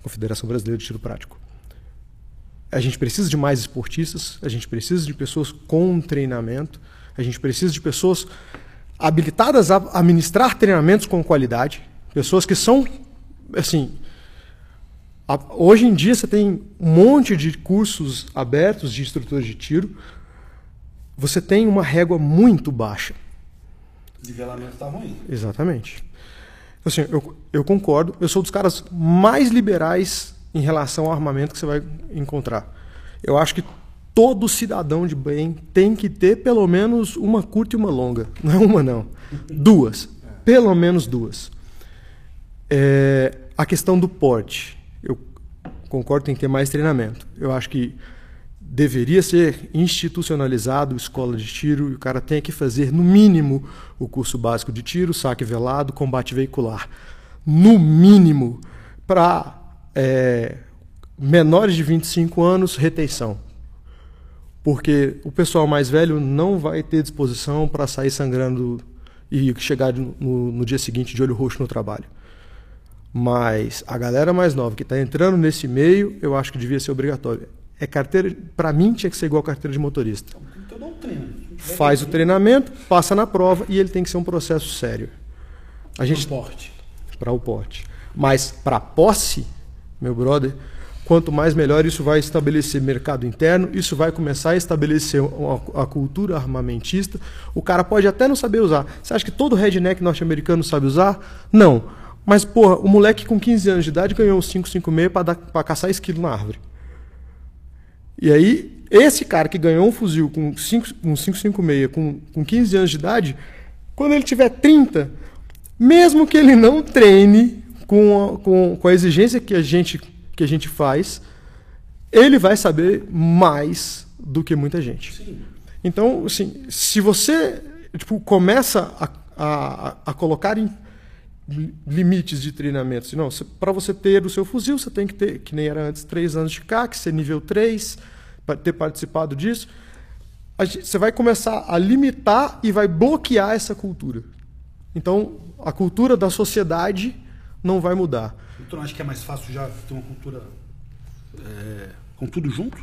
Confederação Brasileira de Tiro Prático. A gente precisa de mais esportistas, a gente precisa de pessoas com treinamento, a gente precisa de pessoas habilitadas a administrar treinamentos com qualidade, pessoas que são, assim, a- hoje em dia você tem um monte de cursos abertos de instrutores de tiro, você tem uma régua muito baixa. Nivelamento tá ruim. Exatamente. Assim, eu, eu concordo. Eu sou dos caras mais liberais em relação ao armamento que você vai encontrar. Eu acho que todo cidadão de bem tem que ter pelo menos uma curta e uma longa. Não é uma, não. Duas. Pelo menos duas. É, a questão do porte. Eu concordo, tem que ter mais treinamento. Eu acho que deveria ser institucionalizado escola de tiro e o cara tem que fazer, no mínimo, o curso básico de tiro, saque velado, combate veicular. No mínimo, para menores de 25 anos, retenção. Porque o pessoal mais velho não vai ter disposição para sair sangrando e chegar no, no, no dia seguinte de olho roxo no trabalho. Mas a galera mais nova que está entrando nesse meio, eu acho que devia ser obrigatório. É carteira, para mim tinha que ser igual carteira de motorista. Então dá um treino. Faz o treinamento, passa na prova e ele tem que ser um processo sério. A gente Transporte. para o porte. Mas para posse, meu brother, quanto mais melhor isso vai estabelecer mercado interno, isso vai começar a estabelecer a, a cultura armamentista. O cara pode até não saber usar. Você acha que todo redneck norte-americano sabe usar? Não. Mas, porra, o moleque com 15 anos de idade ganhou um 556 para caçar esquilo na árvore. E aí, esse cara que ganhou um fuzil com 5, um 556 com, com 15 anos de idade, quando ele tiver 30, mesmo que ele não treine com a, com, com a exigência que a, gente, que a gente faz, ele vai saber mais do que muita gente. Sim. Então, assim, se você tipo, começa a, a, a colocar em limites de treinamento, assim, não, para você ter o seu fuzil, você tem que ter, que nem era antes, três anos de CAC, ser nível 3, para ter participado disso. A gente- você vai começar a limitar e vai bloquear essa cultura. Então, a cultura da sociedade não vai mudar. Tu não acha que é mais fácil já ter uma cultura é, com tudo junto?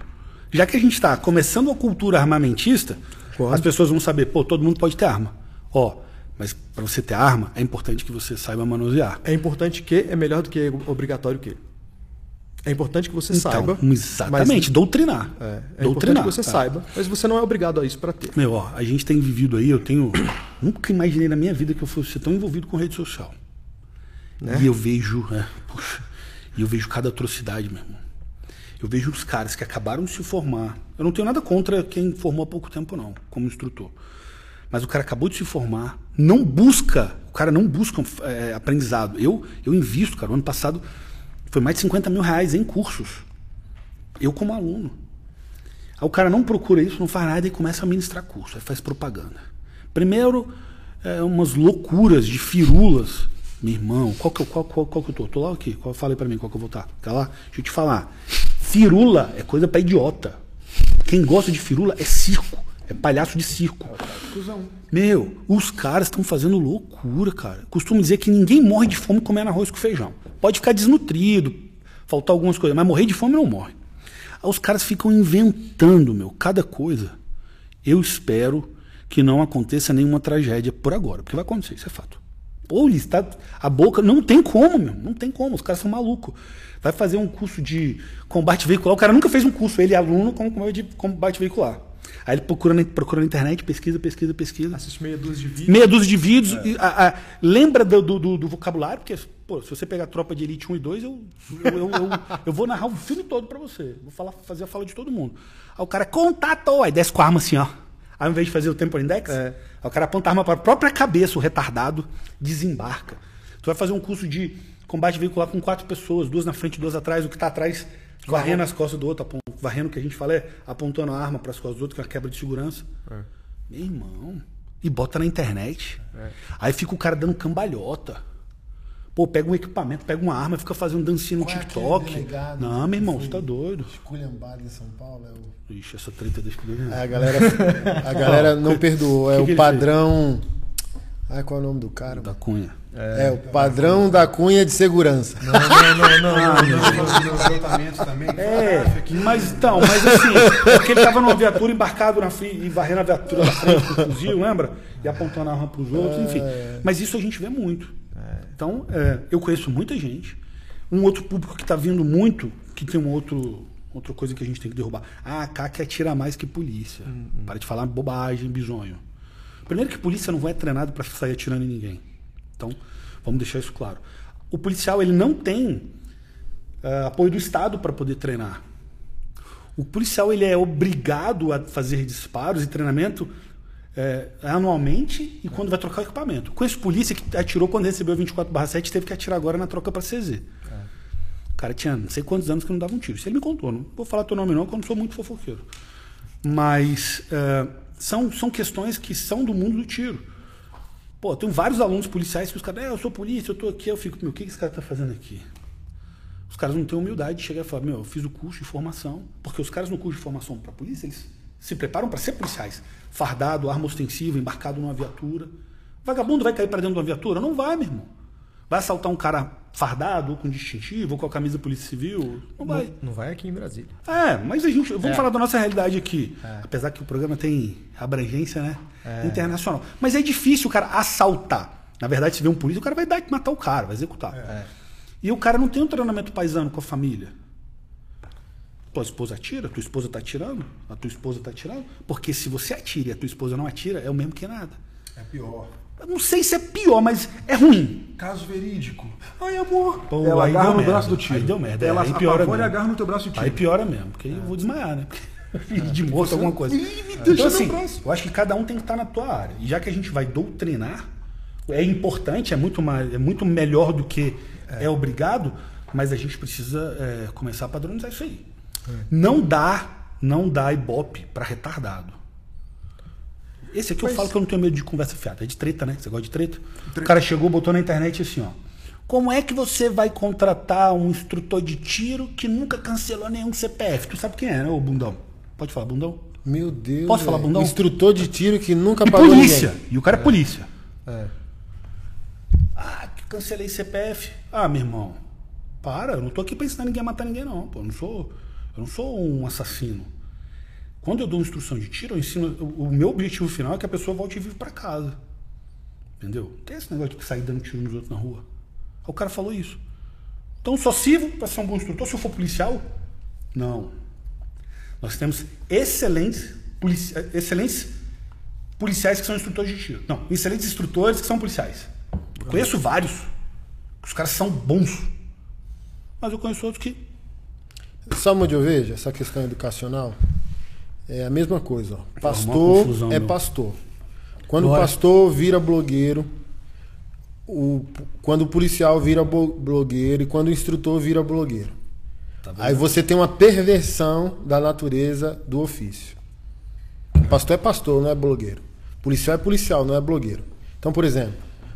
Já que a gente está começando uma cultura armamentista, as pessoas vão saber, pô, todo mundo pode ter arma. Ó, mas para você ter arma, é importante que você saiba manusear. É importante que é melhor do que obrigatório que. É importante que você saiba. Então, exatamente, doutrinar. É, é importante doutrinar. que você tá. saiba, mas você não é obrigado a isso para ter. Meu, ó, a gente tem vivido aí, eu tenho. Nunca imaginei na minha vida que eu fosse ser tão envolvido com rede social. Né? E eu vejo. É, puxa, e eu vejo cada atrocidade, meu irmão. Eu vejo os caras que acabaram de se formar. Eu não tenho nada contra quem formou há pouco tempo, não, como instrutor. Mas o cara acabou de se formar, não busca, o cara não busca é, aprendizado. Eu, eu invisto, cara, o ano passado foi mais de 50 mil reais em cursos. Eu como aluno. Aí o cara não procura isso, não faz nada e começa a ministrar curso, aí faz propaganda. Primeiro, é, umas loucuras de firulas. Meu irmão, qual que, eu, qual, qual, qual que eu tô? Tô lá aqui. Qual, fala aí pra mim qual que eu vou estar. Tá lá? Deixa eu te falar. Firula é coisa pra idiota. Quem gosta de firula é circo. É palhaço de circo. Meu, os caras estão fazendo loucura, cara. Costumo dizer que ninguém morre de fome comendo arroz com feijão. Pode ficar desnutrido, faltar algumas coisas, mas morrer de fome não morre. Aí os caras ficam inventando, meu, cada coisa. Eu espero que não aconteça nenhuma tragédia por agora, porque vai acontecer, isso é fato. Pô, ele está. A boca. Não tem como, meu. Não tem como. Os caras são malucos. Vai fazer um curso de combate veicular. O cara nunca fez um curso, ele é aluno como combate de combate veicular. Aí ele procura na, procura na internet, pesquisa, pesquisa, pesquisa. Assiste meia dúzia de vídeos. Meia dúzia de vídeos. e, a- a- lembra do, do- do- vocabulário, porque, pô, se você pegar Tropa de Elite 1 e 2, eu, eu, eu, eu, eu vou narrar o filme todo pra você. Vou falar, fazer a fala de todo mundo. Aí o cara contatou, aí desce com a arma assim, ó. Aí ao invés de fazer o tempo index, É. o cara aponta a arma para a própria cabeça, o retardado, desembarca. Tu vai fazer um curso de combate veicular com quatro pessoas, duas na frente, duas atrás, o que tá atrás varrendo as costas do outro, varrendo o que a gente fala é apontando a arma para as costas do outro, que é uma quebra de segurança. Meu irmão. E bota na internet. Aí fica o cara dando cambalhota. Pô, pega um equipamento, pega uma arma, fica fazendo dancinha no Qual é TikTok. delegado Não, que meu irmão, você tá doido. Esculhambado em São Paulo. É o... Ixi, essa treta deixa eu É, a galera, a galera não perdoou. É Que que o ele padrão. Ai, qual é o nome do cara? Da Cunha. É, o padrão da cunha de segurança. Não, não, não, não. Os tratamentos também. É, mas então, mas assim, é porque ele tava numa viatura embarcado na frente e varrendo a viatura da frente com o fuzil, lembra? E apontando a arma pros outros, enfim. Mas isso a gente vê muito. Então, é, eu conheço muita gente. Um outro público que está vindo muito, que tem um outro, outra coisa que a gente tem que derrubar. Ah, a CAC atira mais que polícia. Para de falar bobagem, bisonho. Primeiro que polícia não vai treinado para sair atirando em ninguém. Então, vamos deixar isso claro. O policial ele não tem eh, apoio do Estado para poder treinar. O policial ele é obrigado a fazer disparos e treinamento eh, anualmente e quando vai trocar o equipamento. Com esse polícia que atirou quando recebeu 24/7 teve que atirar agora na troca para CZ. O cara tinha não sei quantos anos que não dava um tiro. Isso ele me contou. Não vou falar teu nome não, porque eu não sou muito fofoqueiro. Mas eh, são, são questões que são do mundo do tiro. Pô, tem vários alunos policiais que os caras, é, eu sou polícia, eu tô aqui, eu fico, meu, o que esse cara tá fazendo aqui? Os caras não têm humildade de chegar e falar, meu, eu fiz o curso de formação. Porque os caras no curso de formação para polícia, eles se preparam para ser policiais. Fardado, arma ostensiva, embarcado numa viatura. Vagabundo vai cair para dentro de uma viatura? Não vai, meu irmão. Vai assaltar um cara fardado, ou com distintivo, ou com a camisa da Polícia Civil? Não vai. Não, não vai aqui em Brasília. É, mas a gente. Vamos falar da nossa realidade aqui. Apesar que o programa tem abrangência, né? Internacional. Mas é difícil o cara assaltar. Na verdade, se vê um polícia, o cara vai dar, matar o cara, vai executar. E o cara não tem um treinamento paisano com a família. Tua esposa atira, tua esposa tá atirando, a tua esposa tá atirando. Porque se você atira e a tua esposa não atira, é o mesmo que nada. É pior. Eu não sei se é pior, mas é ruim. Caso verídico. Ai, amor. Pô, Ela aí agarra no merda. braço do tiro. Aí deu merda, Ela aí piora mesmo. agarra no teu braço e tira. Aí piora mesmo, porque aí eu vou desmaiar, né? Filho de morto, alguma coisa. Então, assim, eu acho que cada um tem que estar na tua área. E já que a gente vai doutrinar, é importante, é muito, mais, é muito melhor do que é, obrigado, mas a gente precisa é, começar a padronizar isso aí. Não dá, não dá ibope para retardado. Esse aqui eu falo que eu não tenho medo de conversa fiada. É de treta, né? Você gosta de treta? O cara chegou, botou na internet assim, ó. Como é que você vai contratar um instrutor de tiro que nunca cancelou nenhum CPF? Tu sabe quem é, né, ô bundão? Pode falar, bundão? Meu Deus. Posso falar, velho. bundão? Instrutor de tiro que nunca E pagou polícia. ninguém. E o cara é polícia. É. Ah, que cancelei CPF. Ah, meu irmão, para, eu não tô aqui pra ensinar ninguém a matar ninguém, não. Pô, eu não sou, eu não sou um assassino. Quando eu dou instrução de tiro, eu ensino. O meu objetivo final é que a pessoa volte viva pra casa. Entendeu? Tem esse negócio de sair dando tiro nos outros na rua. O cara falou isso. Então só sirvo para ser um bom instrutor se eu for policial? Não. Nós temos excelentes, polici- excelentes policiais que são instrutores de tiro. Não, excelentes instrutores que são policiais. Eu conheço vários. Os caras são bons. Mas eu conheço outros que. Sabe onde eu vejo essa questão educacional? É a mesma coisa. Ó. Pastor confusão, é meu. pastor. Quando o pastor vira blogueiro, o, quando o policial vira blogueiro e quando o instrutor vira blogueiro. Tá? Aí você tem uma perversão da natureza do ofício. Pastor é pastor, não é blogueiro. Policial é policial, não é blogueiro. Então, por exemplo,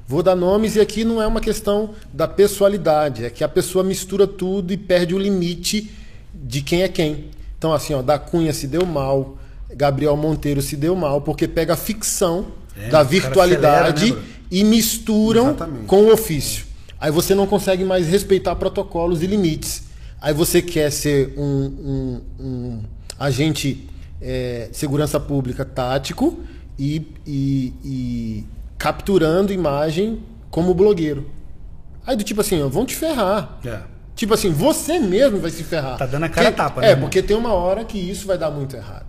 vou dar nomes e aqui não é uma questão da pessoalidade, é que a pessoa mistura tudo e perde o limite de quem é quem. Então, assim, ó, da Cunha se deu mal, Gabriel Monteiro se deu mal, porque pega a ficção É, da virtualidade acelera, né, e misturam Exatamente. com o ofício. Aí você não consegue mais respeitar protocolos e limites. Aí você quer ser um, um- um agente é, segurança pública tático e, e- e capturando imagem como blogueiro. Aí do tipo assim, ó, vão te ferrar. É. Tipo assim, você mesmo vai se ferrar. Tá dando a cara Porque- tapa, né, É, irmão? porque tem uma hora que isso vai dar muito errado.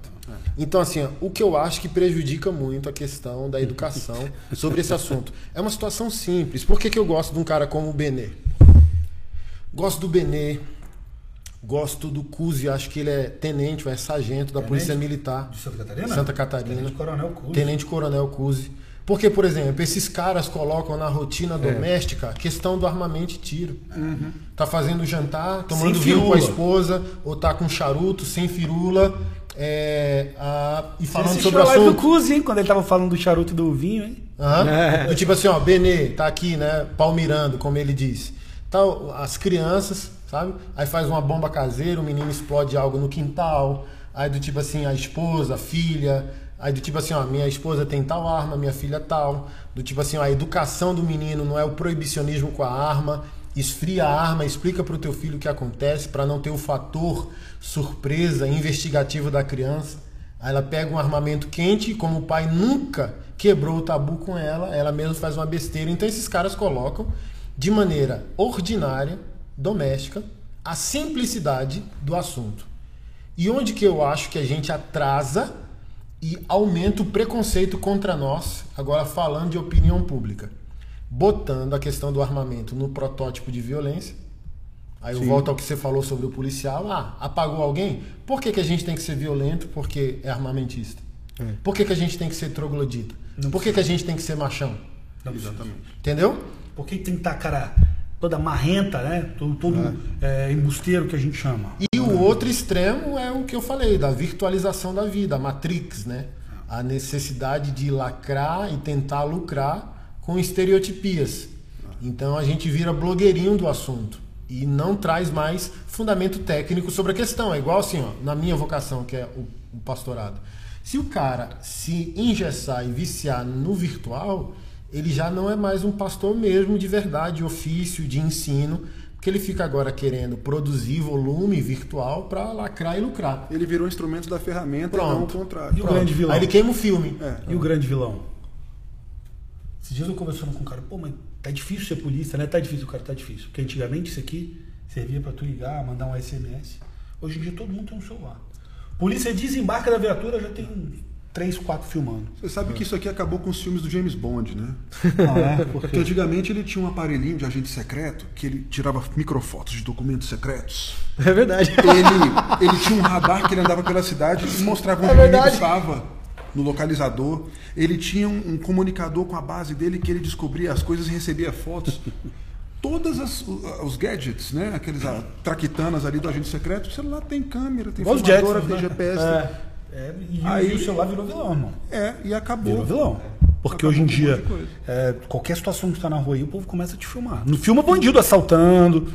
Então, assim, o que eu acho que prejudica muito a questão da educação sobre esse assunto é uma situação simples. Por que, que eu gosto de um cara como o Benê? Gosto do Benê, gosto do Cusi, acho que ele é tenente, ou é sargento da Tenente? Polícia Militar. De Santa Catarina? Santa Catarina. Tenente Coronel Cusi. Tenente Coronel Cusi. Porque, por exemplo, esses caras colocam na rotina doméstica a questão do armamento e tiro. Tá fazendo jantar, tomando Sem vinho com a esposa, ou tá com charuto, sem firula, é, a- e Você falando assistiu sobre o a live do assunto. Cusi, hein? Quando ele tava falando do charuto e do vinho, hein? Aham. É. Do tipo assim, ó, Benê, tá aqui, né? Palmirando, como ele diz. Então, as crianças, sabe? Aí faz uma bomba caseira, o menino explode algo no quintal. Aí do tipo assim, a esposa, a filha. Aí do tipo assim, ó, minha esposa tem tal arma, minha filha tal. Do tipo assim, ó, a educação do menino não é o proibicionismo com a arma. Esfria a arma, explica pro teu filho o que acontece para não ter o fator surpresa investigativo da criança. Aí ela pega um armamento quente, como o pai nunca quebrou o tabu com ela, ela mesma faz uma besteira. Então esses caras colocam de maneira ordinária, doméstica, a simplicidade do assunto. E onde que eu acho que a gente atrasa e aumenta o preconceito contra nós, agora falando de opinião pública, botando a questão do armamento no protótipo de violência. Aí eu volto ao que você falou sobre o policial. Ah, apagou alguém? Por que, que a gente tem que ser violento porque é armamentista? Por que, que a gente tem que ser troglodita? Por que, que a gente tem que ser machão? Exatamente. Entendeu? Por que tem que estar cara toda marrenta, né? Todo, todo é, embusteiro que a gente chama. E outro extremo é o que eu falei, da virtualização da vida, a Matrix, né? A necessidade de lacrar e tentar lucrar com estereotipias. Então a gente vira blogueirinho do assunto e não traz mais fundamento técnico sobre a questão. É igual assim, ó, na minha vocação, que é o, o pastorado. Se o cara se engessar e viciar no virtual, ele já não é mais um pastor mesmo de verdade, ofício, de ensino, porque ele fica agora querendo produzir volume virtual para lacrar e lucrar. Ele virou instrumento da ferramenta Pronto. e não o contrário. E o grande vilão? Aí ele queima o filme. É. E o grande vilão? Esses dias eu conversando com um cara, pô, mas tá difícil ser polícia, né? Tá difícil, o cara tá difícil. Porque antigamente isso aqui servia pra tu ligar, mandar um SMS. Hoje em dia todo mundo tem um celular. Polícia desembarca da viatura, já tem três, quatro filmando. Você sabe que isso aqui acabou com os filmes do James Bond, né? Ah, é? Porque antigamente ele tinha um aparelhinho de agente secreto que ele tirava microfotos de documentos secretos. É verdade. Ele, ele tinha um radar que ele andava pela cidade e mostrava É onde inimigo verdade. estava no localizador. Ele tinha um, um comunicador com a base dele que ele descobria as coisas e recebia fotos. Todas as- os gadgets, né? Aqueles ah, traquitanas ali do agente secreto, o celular tem câmera, tem filmadora, tem né? GPS. É, é, e, Aí- o celular virou vilão, irmão. É, e acabou. Virou vilão. Porque Acabou hoje em dia, é, qualquer situação que está na rua aí, o povo começa a te filmar. No filme, bandido assaltando,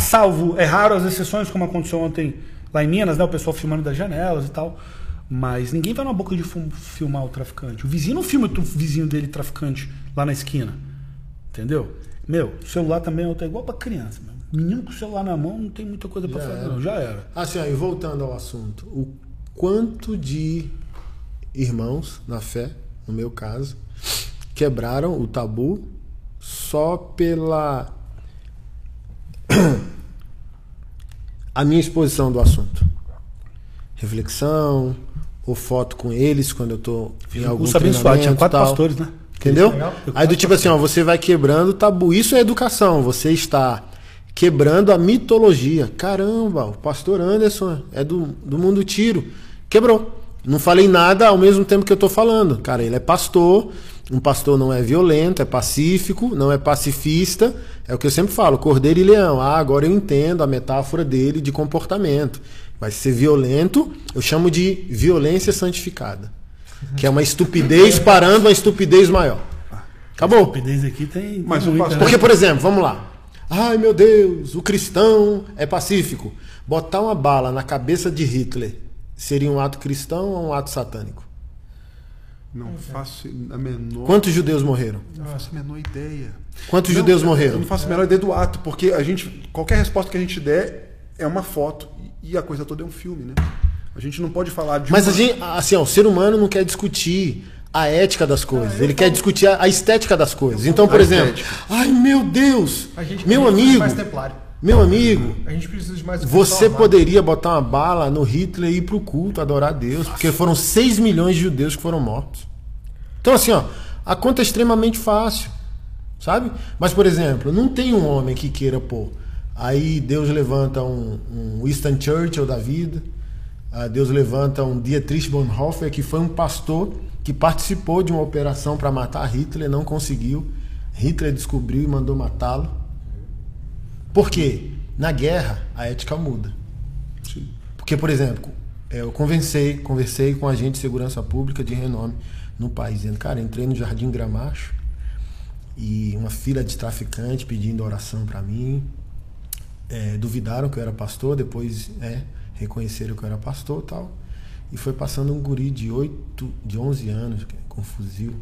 salvo, é raro as exceções, como aconteceu ontem lá em Minas, né? O pessoal filmando das janelas e tal. Mas ninguém vai na boca de filmar o traficante. O vizinho não filma o vizinho dele traficante lá na esquina. Entendeu? Meu, o celular também é igual pra criança. Meu. Menino com o celular na mão não tem muita coisa pra Já fazer, era. não. Já era. Assim, e voltando ao assunto, o quanto de irmãos na fé, no meu caso, quebraram o tabu só pela a minha exposição do assunto. Reflexão, ou foto com eles quando eu tô em Um algum curso abençoado, tinha quatro tal. pastores, né? Entendeu? Aí do tipo assim, ó, você vai quebrando o tabu. Isso é educação. Você está quebrando a mitologia. Caramba, o pastor Anderson é do, do mundo tiro. Quebrou. Não falei nada ao mesmo tempo que eu tô falando. Cara, ele é pastor. Um pastor não é violento, é pacífico, não é pacifista. É o que eu sempre falo, cordeiro e leão. Ah, agora eu entendo a metáfora dele de comportamento. Vai ser violento, eu chamo de violência santificada. Que é uma estupidez parando uma estupidez maior. Acabou. Estupidez aqui tem. Mas o pastor- né? Porque, por exemplo, vamos lá. Ai meu Deus, o cristão é pacífico. Botar uma bala na cabeça de Hitler seria um ato cristão ou um ato satânico? Não faço a menor. Quantos judeus morreram? Não faço a menor ideia. Quantos Não, judeus Eu morreram? não faço a menor ideia do ato, porque a gente. Qualquer resposta que a gente der é uma foto. E a coisa toda é um filme, né? A gente não pode falar de Mas uma- a gente, assim, ó, o ser humano não quer discutir a ética das coisas, ele quer discutir a, a estética das coisas. Então, por A exemplo, estética. ai meu Deus, A gente, meu amigo, mais templário. Meu amigo, A gente precisa de mais Você poderia botar uma bala no Hitler e ir pro culto, adorar a Deus, porque foram 6 milhões de judeus que foram mortos. Então, assim, ó, a conta é extremamente fácil, sabe? Mas, por exemplo, não tem um homem que queira, pô, aí Deus levanta um, um Winston Churchill da vida, ah, Deus levanta um Dietrich Bonhoeffer, que foi um pastor que participou de uma operação para matar Hitler, não conseguiu. Hitler descobriu e mandou matá-lo. Por quê? Na guerra, a ética muda. Sim. Porque, por exemplo, é, eu conversei, conversei com um agente de segurança pública de renome no país, dizendo, cara, entrei no Jardim Gramacho e uma fila de traficantes pedindo oração para mim. É, duvidaram que eu era pastor, depois é, reconheceram que eu era pastor e tal. E foi passando um guri de 8, de 11 anos, com fuzil.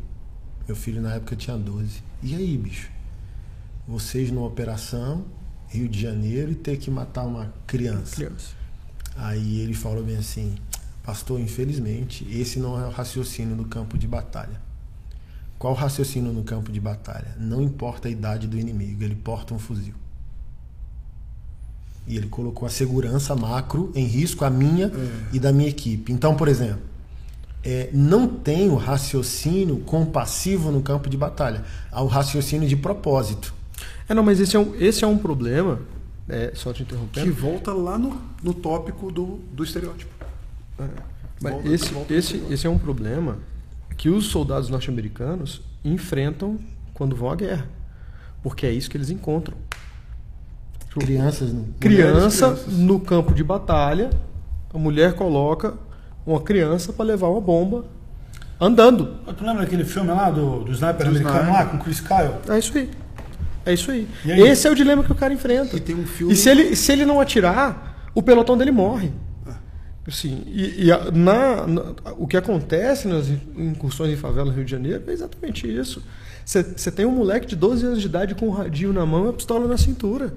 Meu filho na época tinha 12. E aí, bicho? Vocês numa operação, Rio de Janeiro, e ter que matar uma criança. Criança. Aí ele falou bem assim: Pastor, infelizmente, esse não é o raciocínio no campo de batalha. Qual o raciocínio no campo de batalha? Não importa a idade do inimigo, ele porta um fuzil. E ele colocou a segurança macro em risco, a minha e da minha equipe. Então, por exemplo, é, não tem o raciocínio compassivo no campo de batalha. Há o raciocínio de propósito. É, não, mas esse é um, esse é um problema. É, só te Que interrompendo. volta lá no, no tópico do, do estereótipo. Mas volta- esse, volta esse, esse é um problema que os soldados norte-americanos enfrentam quando vão à guerra. Porque é isso que eles encontram. Crianças. no- Criança crianças. no campo de batalha, a mulher coloca uma criança para levar uma bomba andando. Tu lembra daquele filme lá do, do sniper Do americano sniper. lá com Chris Kyle? É isso aí. É isso aí. Aí? Esse é o dilema que o cara enfrenta. E tem um filme- E se ele, se ele não atirar, o pelotão dele morre. Sim, e, e a- na, na- o que acontece nas incursões em favela no Rio de Janeiro é exatamente isso. Você tem um moleque de 12 anos de idade com um radinho na mão e a pistola na cintura.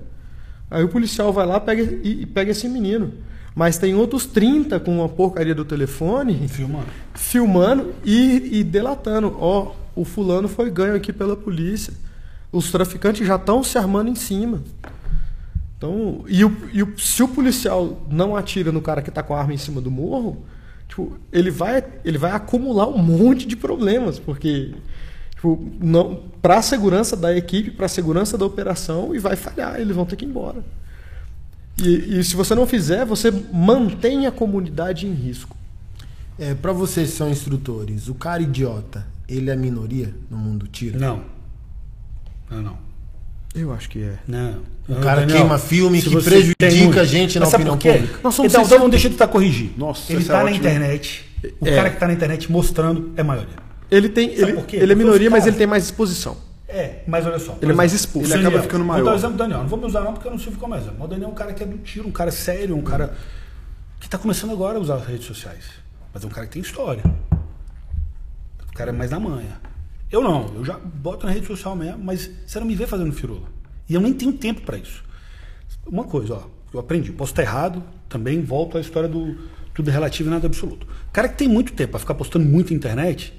Aí o policial vai lá pega, e, e pega esse menino. Mas tem outros 30 com uma porcaria do telefone Filmando. filmando e, e delatando. Ó, o fulano foi ganho aqui pela polícia. Os traficantes já estão se armando em cima. Então, e, o, e o- se o policial não atira no cara que está com a arma em cima do morro, tipo, ele vai, ele vai acumular um monte de problemas, porque tipo, não, para a segurança da equipe, para a segurança da operação, e vai falhar, eles vão ter que ir embora. E, e se você não fizer, você mantém a comunidade em risco. É, para vocês que são instrutores, o cara idiota, ele é minoria no mundo tiro? Não. Não, não. Eu acho que é. Não. O cara queima filme que prejudica a gente na Mas opinião pública. Nós somos então, então vamos deixar de estar corrigir. Nossa, ele essa é está na internet. O É. cara que está na internet mostrando é maioria. Ele tem, Sabe ele, por quê? ele é minoria, mas ele tem mais exposição. É, mas olha só. Ele é mais exemplo, expulso. o Ele acaba ficando Vou maior. dar o exemplo do Daniel. Não vou me usar não, porque eu não sirvo como exemplo. Mas o Daniel é um cara que é do tiro, um cara sério, um cara que está começando agora a usar as redes sociais. Mas é um cara que tem história. O cara é mais na manha. Eu não, eu já boto na rede social mesmo, mas você não me vê fazendo firula. E eu nem tenho tempo para isso. Uma coisa, ó, eu aprendi, posso estar errado, também volto à história do tudo relativo e nada absoluto. O cara que tem muito tempo para ficar postando muito na internet,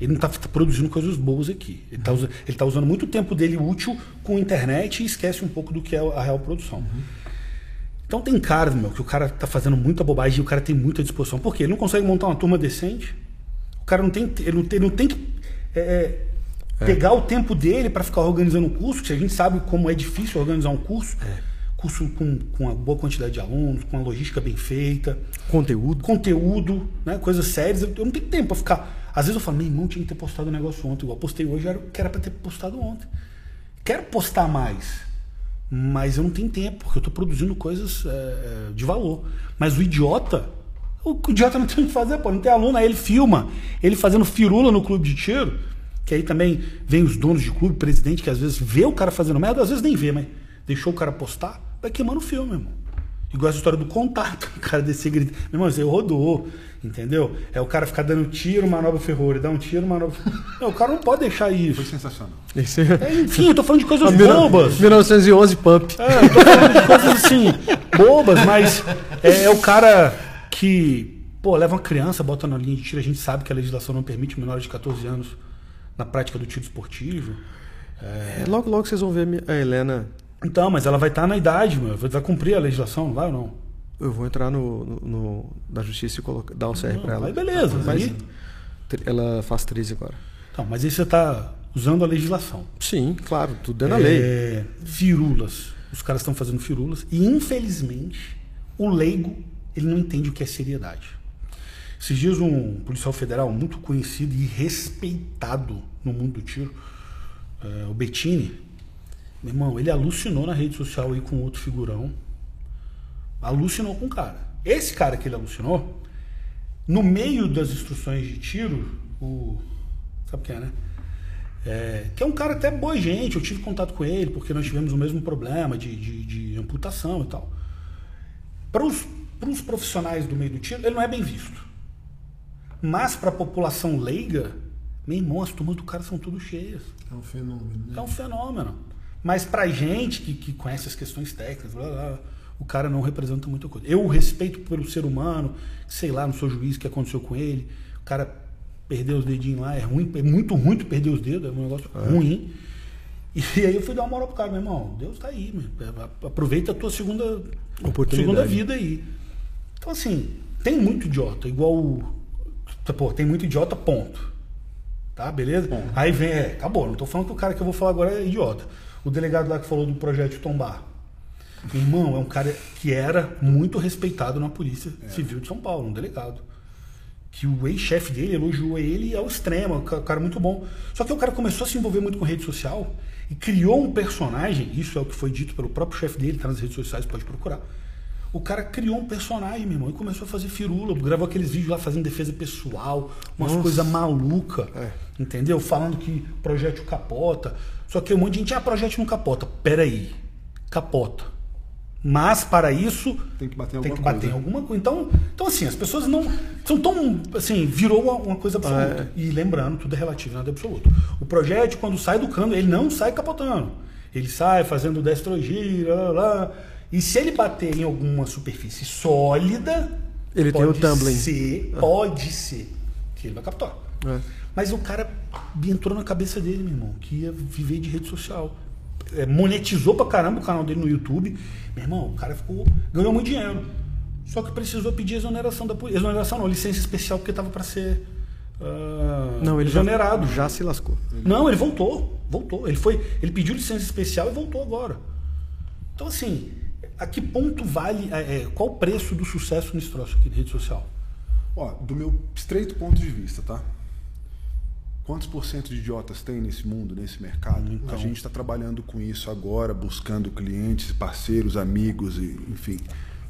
ele não está produzindo coisas boas aqui. Ele está tá usando muito tempo dele útil com a internet e esquece um pouco do que é a real produção. Então tem caras, meu, que o cara tá fazendo muita bobagem e o cara tem muita disposição. Por quê? Ele não consegue montar uma turma decente. O cara não tem, ele não tem, ele não tem que é, é, pegar o tempo dele para ficar organizando um curso, que a gente sabe como é difícil organizar um curso. Curso com, com uma boa quantidade de alunos, com uma logística bem feita, Conteúdo. conteúdo, né, coisas sérias. Eu eu não tenho tempo para ficar. Às vezes eu falo, meu irmão tinha que ter postado o negócio ontem. Igual postei hoje, era, que era para ter postado ontem. Quero postar mais, mas eu não tenho tempo, porque eu estou produzindo coisas é, é, de valor. Mas o idiota, o idiota não tem o que fazer, pô, não tem aluno, aí ele filma, ele fazendo firula no clube de tiro, que aí também vem os donos de clube, presidente, que às vezes vê o cara fazendo merda, às vezes nem vê, mas deixou o cara postar, vai queimando o filme, irmão. Igual essa história do contato, o cara descer e grita, meu irmão, você rodou, entendeu? É o cara ficar dando tiro, manobra ferrolho, dá um tiro, manobra. Não, o cara não pode deixar Foi isso. sensacional. Esse é... É, enfim, eu tô falando de coisas Mil- bobas. 1911 Pump. É, eu tô falando de coisas assim, bobas, mas é, é o cara que, pô, leva uma criança, bota na linha de tiro, a gente sabe que a legislação não permite menores de 14 anos na prática do tiro esportivo. É, logo, logo vocês vão ver a Helena. Então, mas ela vai estar na idade, meu, vai cumprir a legislação, não vai ou não? Eu vou entrar no, no, no- na justiça e colocar, dar o CR pra ela. Aí beleza, Mas aí- ela faz 13 agora. Então, mas aí você está usando a legislação. Sim, claro, tudo é na lei. É, firulas. Os caras estão fazendo firulas e, infelizmente, o leigo ele não entende o que é seriedade. Esses dias um policial federal muito conhecido e respeitado no mundo do tiro, é, o Bettini, meu irmão, ele alucinou na rede social aí com outro figurão. Alucinou com o cara. Esse cara que ele alucinou, no meio das instruções de tiro, o. Sabe quem é, né? É, que é um cara até boa gente, eu tive contato com ele, porque nós tivemos o mesmo problema de, de, de amputação e tal. Para os profissionais do meio do tiro, ele não é bem visto. Mas para a população leiga, meu irmão, as turmas do cara são tudo cheias. É um fenômeno. É Né? um fenômeno. Mas pra gente que, que conhece as questões técnicas, blá, blá, o cara não representa muita coisa. Eu o respeito pelo ser humano, sei lá, não sou juiz o que aconteceu com ele. O cara perdeu os dedinhos lá, é ruim, é muito ruim tu perder os dedos, é um negócio ruim. E aí eu fui dar uma moral pro cara, meu irmão, Deus tá aí, meu. aproveita a tua segunda Oportunidade. segunda vida aí. Então assim, tem muito idiota, igual. Pô, tem muito idiota, ponto. Tá, beleza? Aí vem, é, acabou. Não tô falando que o cara que eu vou falar agora é idiota. O delegado lá que falou do projeto Tombar. Irmão, é um cara que era muito respeitado na Polícia Civil de São Paulo, um delegado. Que o ex-chefe dele elogiou ele ao extremo, um ca- cara muito bom. Só que o cara começou a se envolver muito com rede social e criou um personagem, isso é o que foi dito pelo próprio chefe dele, tá nas redes sociais, pode procurar. O cara criou um personagem, meu irmão, e começou a fazer firula, gravou aqueles vídeos lá fazendo defesa pessoal, umas coisas malucas, entendeu? Falando que projétil capota. Só que um monte de gente, ah, projétil não capota. Peraí, capota. Mas para isso Tem que bater em tem alguma que bater em coisa. alguma coisa. Então, então assim, as pessoas não são tão assim, virou uma, uma coisa absoluta. E lembrando, tudo é relativo, nada é absoluto. O projétil quando sai do cano, ele não sai capotando. Ele sai fazendo destrogiro, lá, lá. E se ele bater em alguma superfície sólida, Ele tem o tumbling. ser, pode ser que ele vai captar. É. Mas o cara entrou na cabeça dele, meu irmão, que ia viver de rede social. É, monetizou pra caramba o canal dele no YouTube. Meu irmão, o cara ficou. ganhou muito dinheiro. Só que precisou pedir exoneração da polícia. Exoneração não, licença especial, porque tava pra ser. ah, Não, ele já- exonerado. já se lascou. Não, ele voltou. Voltou. Ele foi. Ele pediu licença especial e voltou agora. Então, assim, a que ponto vale. é, é, qual o preço do sucesso nesse troço aqui de rede social? Ó, do meu estreito ponto de vista, tá? Quantos por cento de idiotas tem nesse mundo, nesse mercado? Então. A gente está trabalhando com isso agora, buscando clientes, parceiros, amigos, e, enfim,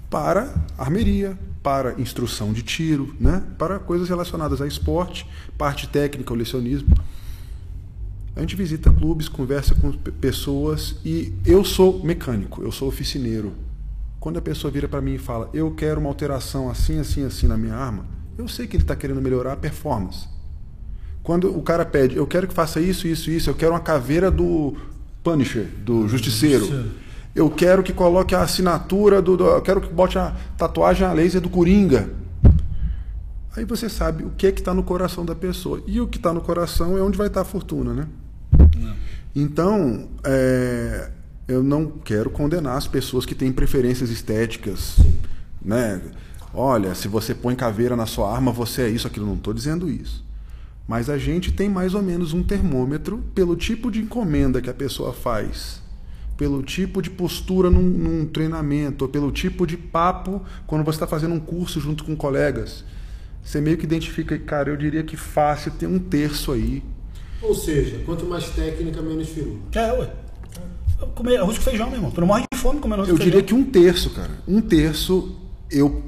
para armeria, para instrução de tiro, né? para coisas relacionadas a esporte, parte técnica, o lecionismo. A gente visita clubes, conversa com pe- pessoas e eu sou mecânico, eu sou oficineiro. Quando a pessoa vira para mim e fala, eu quero uma alteração assim, assim, assim na minha arma, eu sei que ele está querendo melhorar a performance. Quando o cara pede, eu quero que faça isso, isso, isso, eu quero uma caveira do Punisher, do Justiceiro. Eu quero que coloque a assinatura do. do- eu quero que bote a tatuagem a laser do Coringa. Aí você sabe o que é que está no coração da pessoa. E o que está no coração é onde vai estar a fortuna, né? Então, é, eu não quero condenar as pessoas que têm preferências estéticas, né? Olha, se você põe caveira na sua arma, você é isso, aquilo. Não estou dizendo isso. Mas a gente tem mais ou menos um termômetro pelo tipo de encomenda que a pessoa faz, pelo tipo de postura num, num treinamento, ou pelo tipo de papo quando você está fazendo um curso junto com colegas. Você meio que identifica, cara, eu diria que fácil tem um terço aí Ou seja, quanto mais técnica, menos firula. É, ué. Comer arroz com feijão, meu irmão. Tu não morre de fome comendo arroz Eu com feijão. diria que um terço, cara. Um terço eu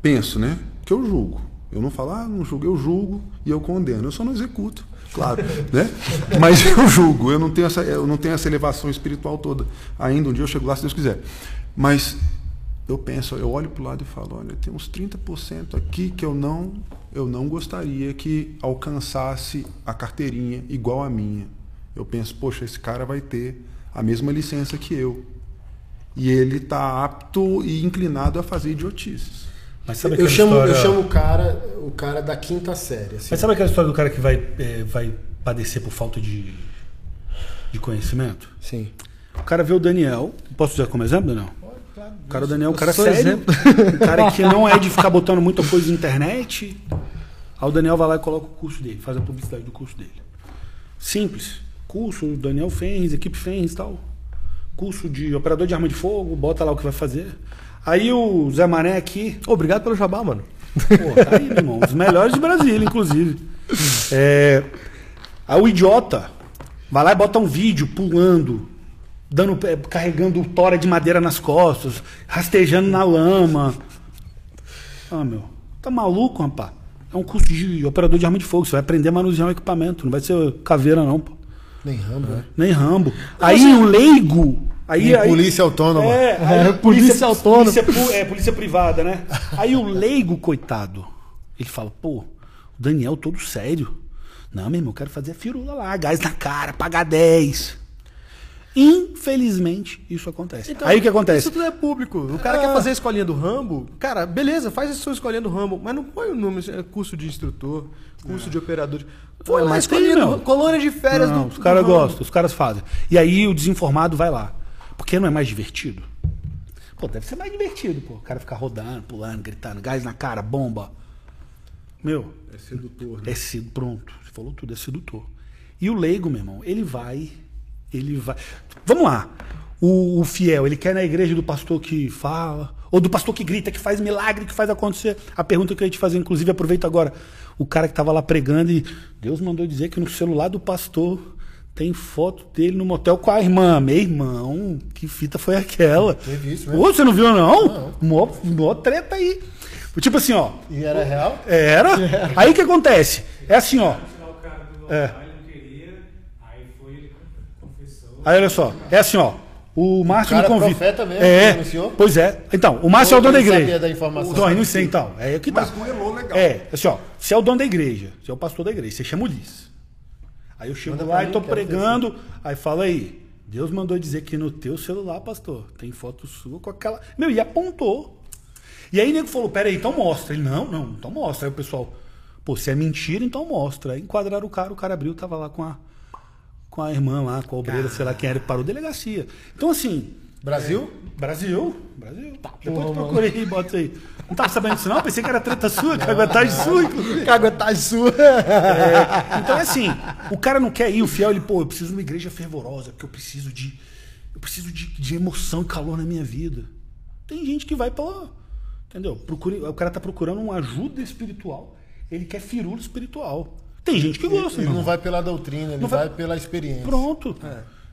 penso, né? Que eu julgo. Eu não falo, ah, não julgo, eu julgo e eu condeno. Eu só não executo, claro, né? Mas eu julgo, eu não tenho essa, eu não tenho essa elevação espiritual toda. Ainda um dia eu chego lá se Deus quiser. Mas eu penso, eu olho para o lado e falo, olha, tem uns 30% aqui que eu não, eu não gostaria que alcançasse a carteirinha igual a minha. Eu penso, poxa, esse cara vai ter a mesma licença que eu. E ele está apto e inclinado a fazer idiotices. Mas sabe Eu chamo, história... eu chamo o cara, o cara da quinta série. assim. Mas sabe aquela história do cara que vai, é, vai padecer por falta de, de conhecimento? Sim. O cara vê o Daniel. Posso usar como exemplo, Daniel? O cara, o Daniel, é um cara sério. exemplo. Um cara que não é de ficar botando muita coisa na internet. Aí o Daniel vai lá e coloca o curso dele, faz a publicidade do curso dele. Simples. Curso, Daniel Fens, equipe Fens e tal. Curso de operador de arma de fogo, bota lá o que vai fazer. Aí o Zé Mané aqui, Obrigado pelo jabá, mano. Pô, tá aí, meu irmão. Os melhores de Brasília, inclusive. É, aí o idiota vai lá e bota um vídeo pulando, dando, é, carregando tora de madeira nas costas, rastejando na lama. Ah, meu. Tá maluco, rapaz? É um curso de operador de arma de fogo. Você vai aprender a manusear um equipamento. Não vai ser caveira, não, pô. Nem Rambo, né? Nem Rambo. Aí o leigo. Aí, aí- polícia autônoma. É, aí É, polícia autônoma. Polícia, é, polícia privada, né? Aí o leigo, coitado, ele fala, pô, o Daniel todo sério. Não, meu irmão, eu quero fazer a firula lá, gás na cara, pagar 10. Infelizmente, isso acontece. aí o que acontece? Isso tudo é público. O cara quer fazer a escolinha do Rambo. Cara, beleza, faz a sua escolinha do Rambo, mas não põe o nome, é, curso de instrutor, curso de operador. de- Põe Ué, lá a mas tem, meu. colônia de férias Não, do os caras gostam, os caras fazem. E aí o desinformado vai lá. Porque não é mais divertido? Pô, deve ser mais divertido, pô. O cara ficar rodando, pulando, gritando, gás na cara, bomba. Meu, É sedutor, né? É sedu... Pronto, você falou tudo, é sedutor. E o leigo, meu irmão, ele vai. Ele vai. Vamos lá. O, o fiel, ele quer na igreja do pastor que fala, ou do pastor que grita, que faz milagre, que faz acontecer. A pergunta que eu ia te fazer, inclusive, aproveita agora. O cara que estava lá pregando e Deus mandou dizer que no celular do pastor tem foto dele no motel com a irmã. Meu irmão, que fita foi aquela? Teve isso, né? Ô, você não viu, não? Mó, mó treta aí. Tipo assim, ó. E era real? Era? Aí o que acontece? É assim, ó. É. local, ele não queria, aí olha só, é assim, ó. O Márcio cara me convida. profeta mesmo, é, anunciou? pois é. Então, o Márcio é o dono da igreja. sabia da informação? Não, eu não sei, então. É que tá. Mas com elô legal. É, assim, ó, você é o dono da igreja, você é o pastor da igreja, você chama Ulisses. Aí eu chego Manda lá e tô ter pregando, aí fala aí, Deus mandou dizer que no teu celular, pastor, tem foto sua com aquela. Meu, e apontou. E aí o nego falou, peraí, então mostra. Ele, não, não, então mostra. Aí o pessoal, pô, se é mentira, então mostra. Aí enquadraram o cara, o cara abriu, tava lá com a, com a irmã lá, com a obreira, sei lá quem era, parou delegacia. Então assim, Brasil? Brasil, Brasil. Depois tu procura aí, bota aí. Não tava sabendo disso não? Pensei que era treta sua, caguetagem sua, inclusive. Caguetagem sua. É, então é assim, o cara não quer ir, o fiel, ele, pô, eu preciso de uma igreja fervorosa, porque eu preciso de. Eu preciso de, de emoção e calor na minha vida. Tem gente que vai pela. Entendeu? Procure, o cara tá procurando uma ajuda espiritual. Ele quer firula espiritual. Tem gente que gosta, Ele irmão. não vai pela doutrina, ele Não vai- vai pela experiência. Pronto.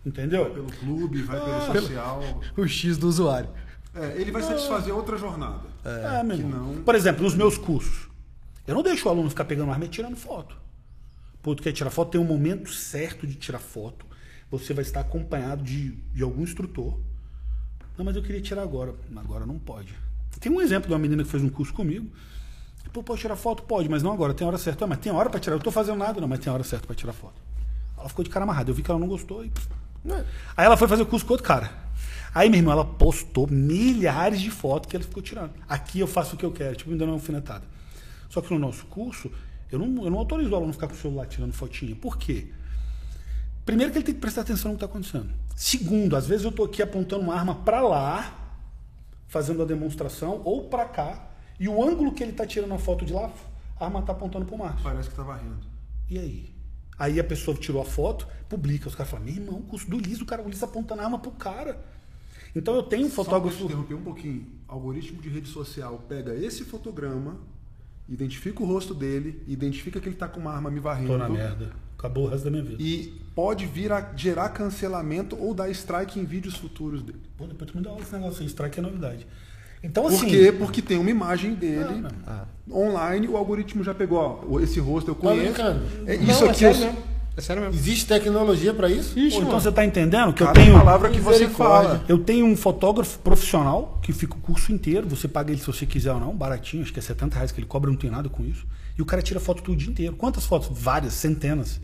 Entendeu? Pelo clube, vai Ah, pelo social. O X do usuário. É, ele vai satisfazer outra jornada. É, meu que irmão. não- Por exemplo, nos meus cursos, eu não deixo o aluno ficar pegando arma e tirando foto. Tu quer tirar foto, tem um momento certo de tirar foto. Você vai estar acompanhado de, de algum instrutor. Não, mas eu queria tirar agora. Agora não pode. Tem um exemplo de uma menina que fez um curso comigo. Pô, pode tirar foto? Pode, mas não agora. Tem hora certa. Ah, mas tem hora para tirar. Eu não tô fazendo nada, não, mas tem hora certa para tirar foto. Ela ficou de cara amarrada. Eu vi que ela não gostou e. Aí ela foi fazer o curso com outro cara. Aí, minha irmã, ela postou milhares de fotos que ele ficou tirando. Aqui eu faço o que eu quero, tipo, me dando uma alfinetada. Só que no nosso curso, eu não, eu não autorizo o aluno ficar com o celular tirando fotinha. Por quê? Primeiro que ele tem que prestar atenção no que está acontecendo. Segundo, às vezes eu estou aqui apontando uma arma para lá, fazendo a demonstração, ou para cá, e o ângulo que ele está tirando a foto de lá, a arma está apontando para o Márcio. Parece que tá varrendo. E aí? Aí a pessoa tirou a foto, publica. Os caras falam, meu irmão, o curso do Liz, o cara, o Liz apontando a arma pro cara. Então eu tenho um Só fotógrafo. interromper um pouquinho. Algoritmo de rede social pega esse fotograma, identifica o rosto dele, identifica que ele tá com uma arma me varrendo. Tô na merda. Acabou o resto da minha vida. E pode vir a gerar cancelamento ou dar strike em vídeos futuros dele. Pô, depois tu me dá esse negócio aí, strike é novidade. Então Por assim. quê? Porque tem uma imagem dele Ah, online, o algoritmo já pegou, ó, esse rosto eu Tá conheço. É, Não, isso é aqui sério eu- mesmo. É sério mesmo. Existe tecnologia para isso? Pô, então você tá entendendo que eu Cada tenho. palavra que você fala. Eu tenho um fotógrafo profissional que fica o curso inteiro. Você paga ele se você quiser ou não, baratinho, acho que é 70 reais que ele cobra, não tem nada com isso. E o cara tira foto todo o dia inteiro. Quantas fotos? Várias, centenas.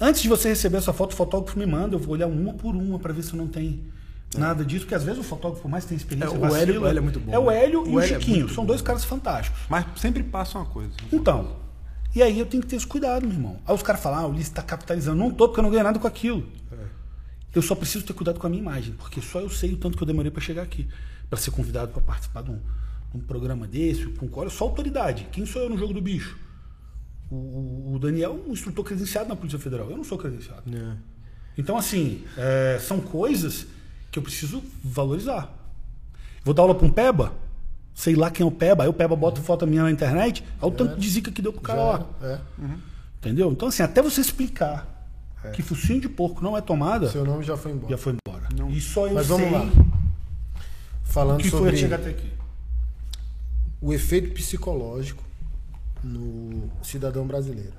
Antes de você receber essa foto, o fotógrafo me manda, eu vou olhar uma por uma para ver se não tem nada disso, porque às vezes o fotógrafo, por mais que tenha experiência, É, o vacila. Hélio- o Hélio é muito bom, É o né? Hélio e o é Chiquinho, muito são dois caras fantásticos. Mas sempre passa uma coisa. Então, e aí eu tenho que ter esse cuidado, meu irmão. Aí os caras falam, ah, o Ulisses está capitalizando. Não tô, porque eu não ganhei nada com aquilo. Eu só preciso ter cuidado com a minha imagem, porque só eu sei o tanto que eu demorei para chegar aqui. Para ser convidado para participar de um, de um programa desse, com olha só autoridade. Quem sou eu no jogo do bicho? O, o- Daniel é um instrutor credenciado na Polícia Federal. Eu não sou credenciado. Então, assim, é, são coisas que eu preciso valorizar. Vou dar aula para um Peba, sei lá quem é o Peba, aí o Peba bota foto minha na internet, olha o tanto de zica que deu pro cara lá. É. Entendeu? Então, assim, até você explicar que focinho de porco não é tomada, Seu nome já foi embora. já foi embora. E só eu Mas sei vamos lá. o Falando que foi sobre chegar até aqui. o efeito psicológico no cidadão brasileiro.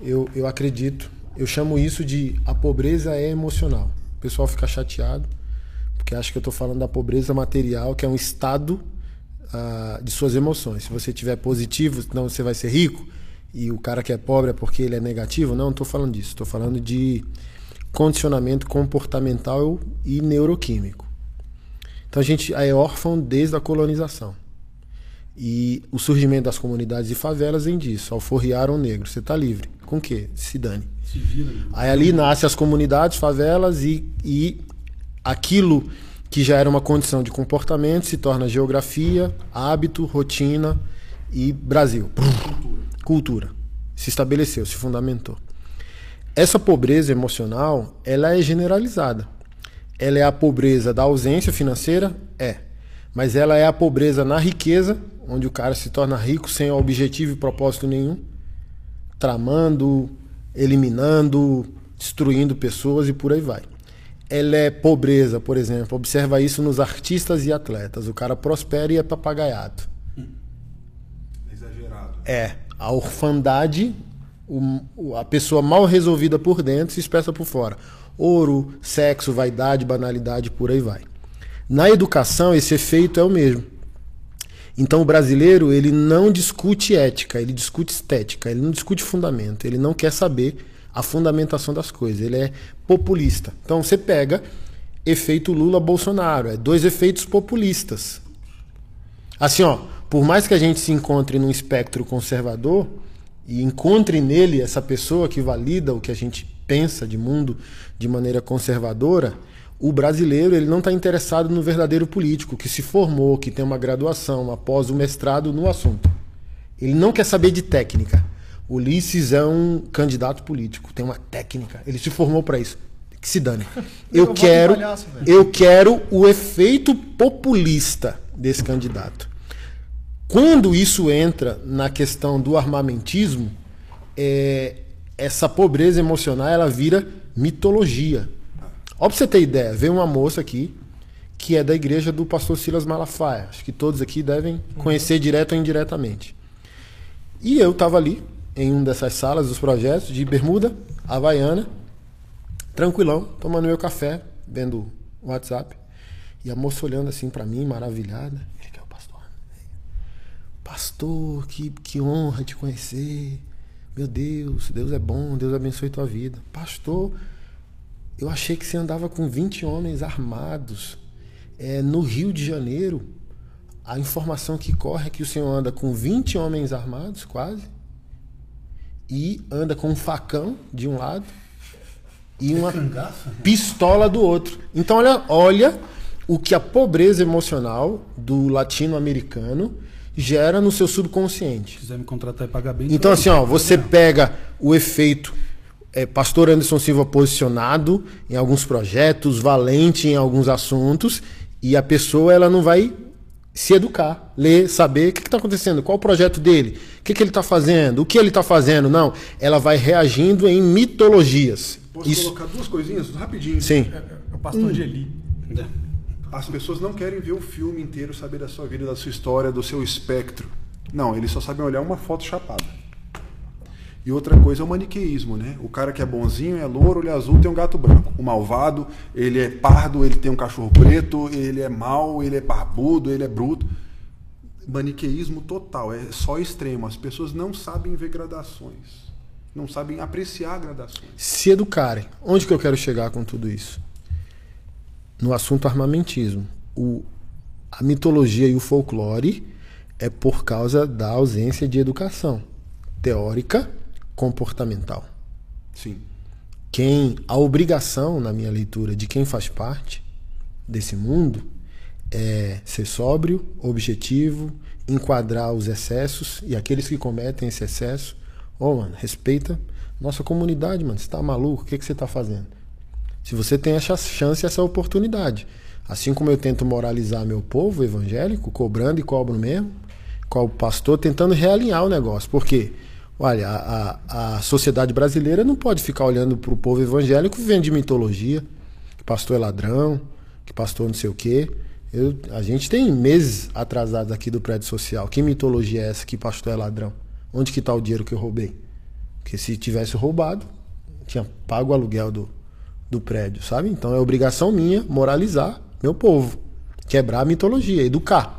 Eu, eu acredito, eu chamo isso de a pobreza é emocional. O pessoal fica chateado, porque acha que eu estou falando da pobreza material, que é um estado ah, de suas emoções. Se você tiver positivo, então você vai ser rico, e o cara que é pobre é porque ele é negativo. Não, não estou falando disso. Estou falando de condicionamento comportamental e neuroquímico. Então a gente é órfão desde a colonização. E o surgimento das comunidades e favelas vem disso. Alforriaram o negro. Você está livre. Com o quê? Se dane. Se vira. meu. Aí ali nascem as comunidades, favelas e, e aquilo que já era uma condição de comportamento se torna geografia, hábito, rotina e Brasil. Cultura. Se estabeleceu, se fundamentou. Essa pobreza emocional, ela é generalizada. Ela é a pobreza da ausência financeira? É. Mas ela é a pobreza na riqueza, onde o cara se torna rico sem objetivo e propósito nenhum, tramando, eliminando, destruindo pessoas e por aí vai. Ela é pobreza, por exemplo. Observa isso nos artistas e atletas. O cara prospera e é papagaiado. Exagerado. É. A orfandade, o- o- a pessoa mal resolvida por dentro se expressa por fora. Ouro, sexo, vaidade, banalidade, por aí vai. Na educação, esse efeito é o mesmo. Então o brasileiro, ele não discute ética, ele discute estética, ele não discute fundamento, ele não quer saber a fundamentação das coisas, ele é populista. Então você pega efeito Lula-Bolsonaro, é dois efeitos populistas. Assim, ó, por mais que a gente se encontre num espectro conservador e encontre nele essa pessoa que valida o que a gente pensa de mundo de maneira conservadora, o brasileiro ele não está interessado no verdadeiro político que se formou, que tem uma graduação após o mestrado no assunto. Ele não quer saber de técnica. Ulisses é um candidato político, tem uma técnica. Ele se formou para isso. Que se dane. Eu, eu quero, palhaço, eu quero o efeito populista desse candidato. Quando isso entra na questão do armamentismo, é, essa pobreza emocional ela vira mitologia. Ó, pra você ter ideia, veio uma moça aqui que é da igreja do pastor Silas Malafaia. Acho que todos aqui devem conhecer uhum. direto ou indiretamente. E eu estava ali, em uma dessas salas dos projetos, de bermuda, havaiana, tranquilão, tomando meu café, vendo o WhatsApp. E a moça olhando assim para mim, maravilhada. Ele que é o pastor. Pastor, que, que honra te conhecer. Meu Deus, Deus é bom, Deus abençoe tua vida. Pastor, eu achei que você andava com 20 homens armados. É, no Rio de Janeiro, a informação que corre é que o senhor anda com 20 homens armados, quase, e anda com um facão de um lado e uma pistola do outro. Então, olha, olha o que a pobreza emocional do latino-americano gera no seu subconsciente. Se quiser me contratar e pagar bem. Então, assim, ó, você pega o efeito é, pastor Anderson Silva posicionado em alguns projetos, valente em alguns assuntos, e a pessoa ela não vai se educar, ler, saber o que está acontecendo, qual o projeto dele, o que, que ele está fazendo, o que ele está fazendo. Não, ela vai reagindo em mitologias. Posso Isso... colocar duas coisinhas rapidinho? Sim. É, é, é o pastor hum. de Eli. As pessoas não querem ver o filme inteiro, saber da sua vida, da sua história, do seu espectro. Não, eles só sabem olhar uma foto chapada. E outra coisa é o maniqueísmo, né? O cara que é bonzinho é louro, ele é azul, tem um gato branco. O malvado, ele é pardo, ele tem um cachorro preto, ele é mau, ele é barbudo, ele é bruto. Maniqueísmo total, é só extremo. As pessoas não sabem ver gradações. Não sabem apreciar gradações. Se educarem. Onde que eu quero chegar com tudo isso? No assunto armamentismo. O, a mitologia e o folclore é por causa da ausência de educação teórica comportamental. Sim. Quem a obrigação na minha leitura de quem faz parte desse mundo é ser sóbrio, objetivo, enquadrar os excessos e aqueles que cometem esse excesso, ô oh, mano, respeita nossa comunidade, mano. Você tá maluco? O que, que você tá fazendo? Se você tem essa chance, essa oportunidade. Assim como eu tento moralizar meu povo evangélico, cobrando e cobro mesmo, qual o pastor tentando realinhar o negócio. Por quê? Olha, a, a sociedade brasileira não pode ficar olhando para o povo evangélico vivendo de mitologia, que pastor é ladrão, que pastor não sei o quê. Eu, a gente tem meses atrasados aqui do prédio social. Que mitologia é essa que pastor é ladrão? Onde que está o dinheiro que eu roubei? Porque se tivesse roubado, tinha pago o aluguel do, do prédio, sabe? Então é obrigação minha moralizar meu povo, quebrar a mitologia, educar.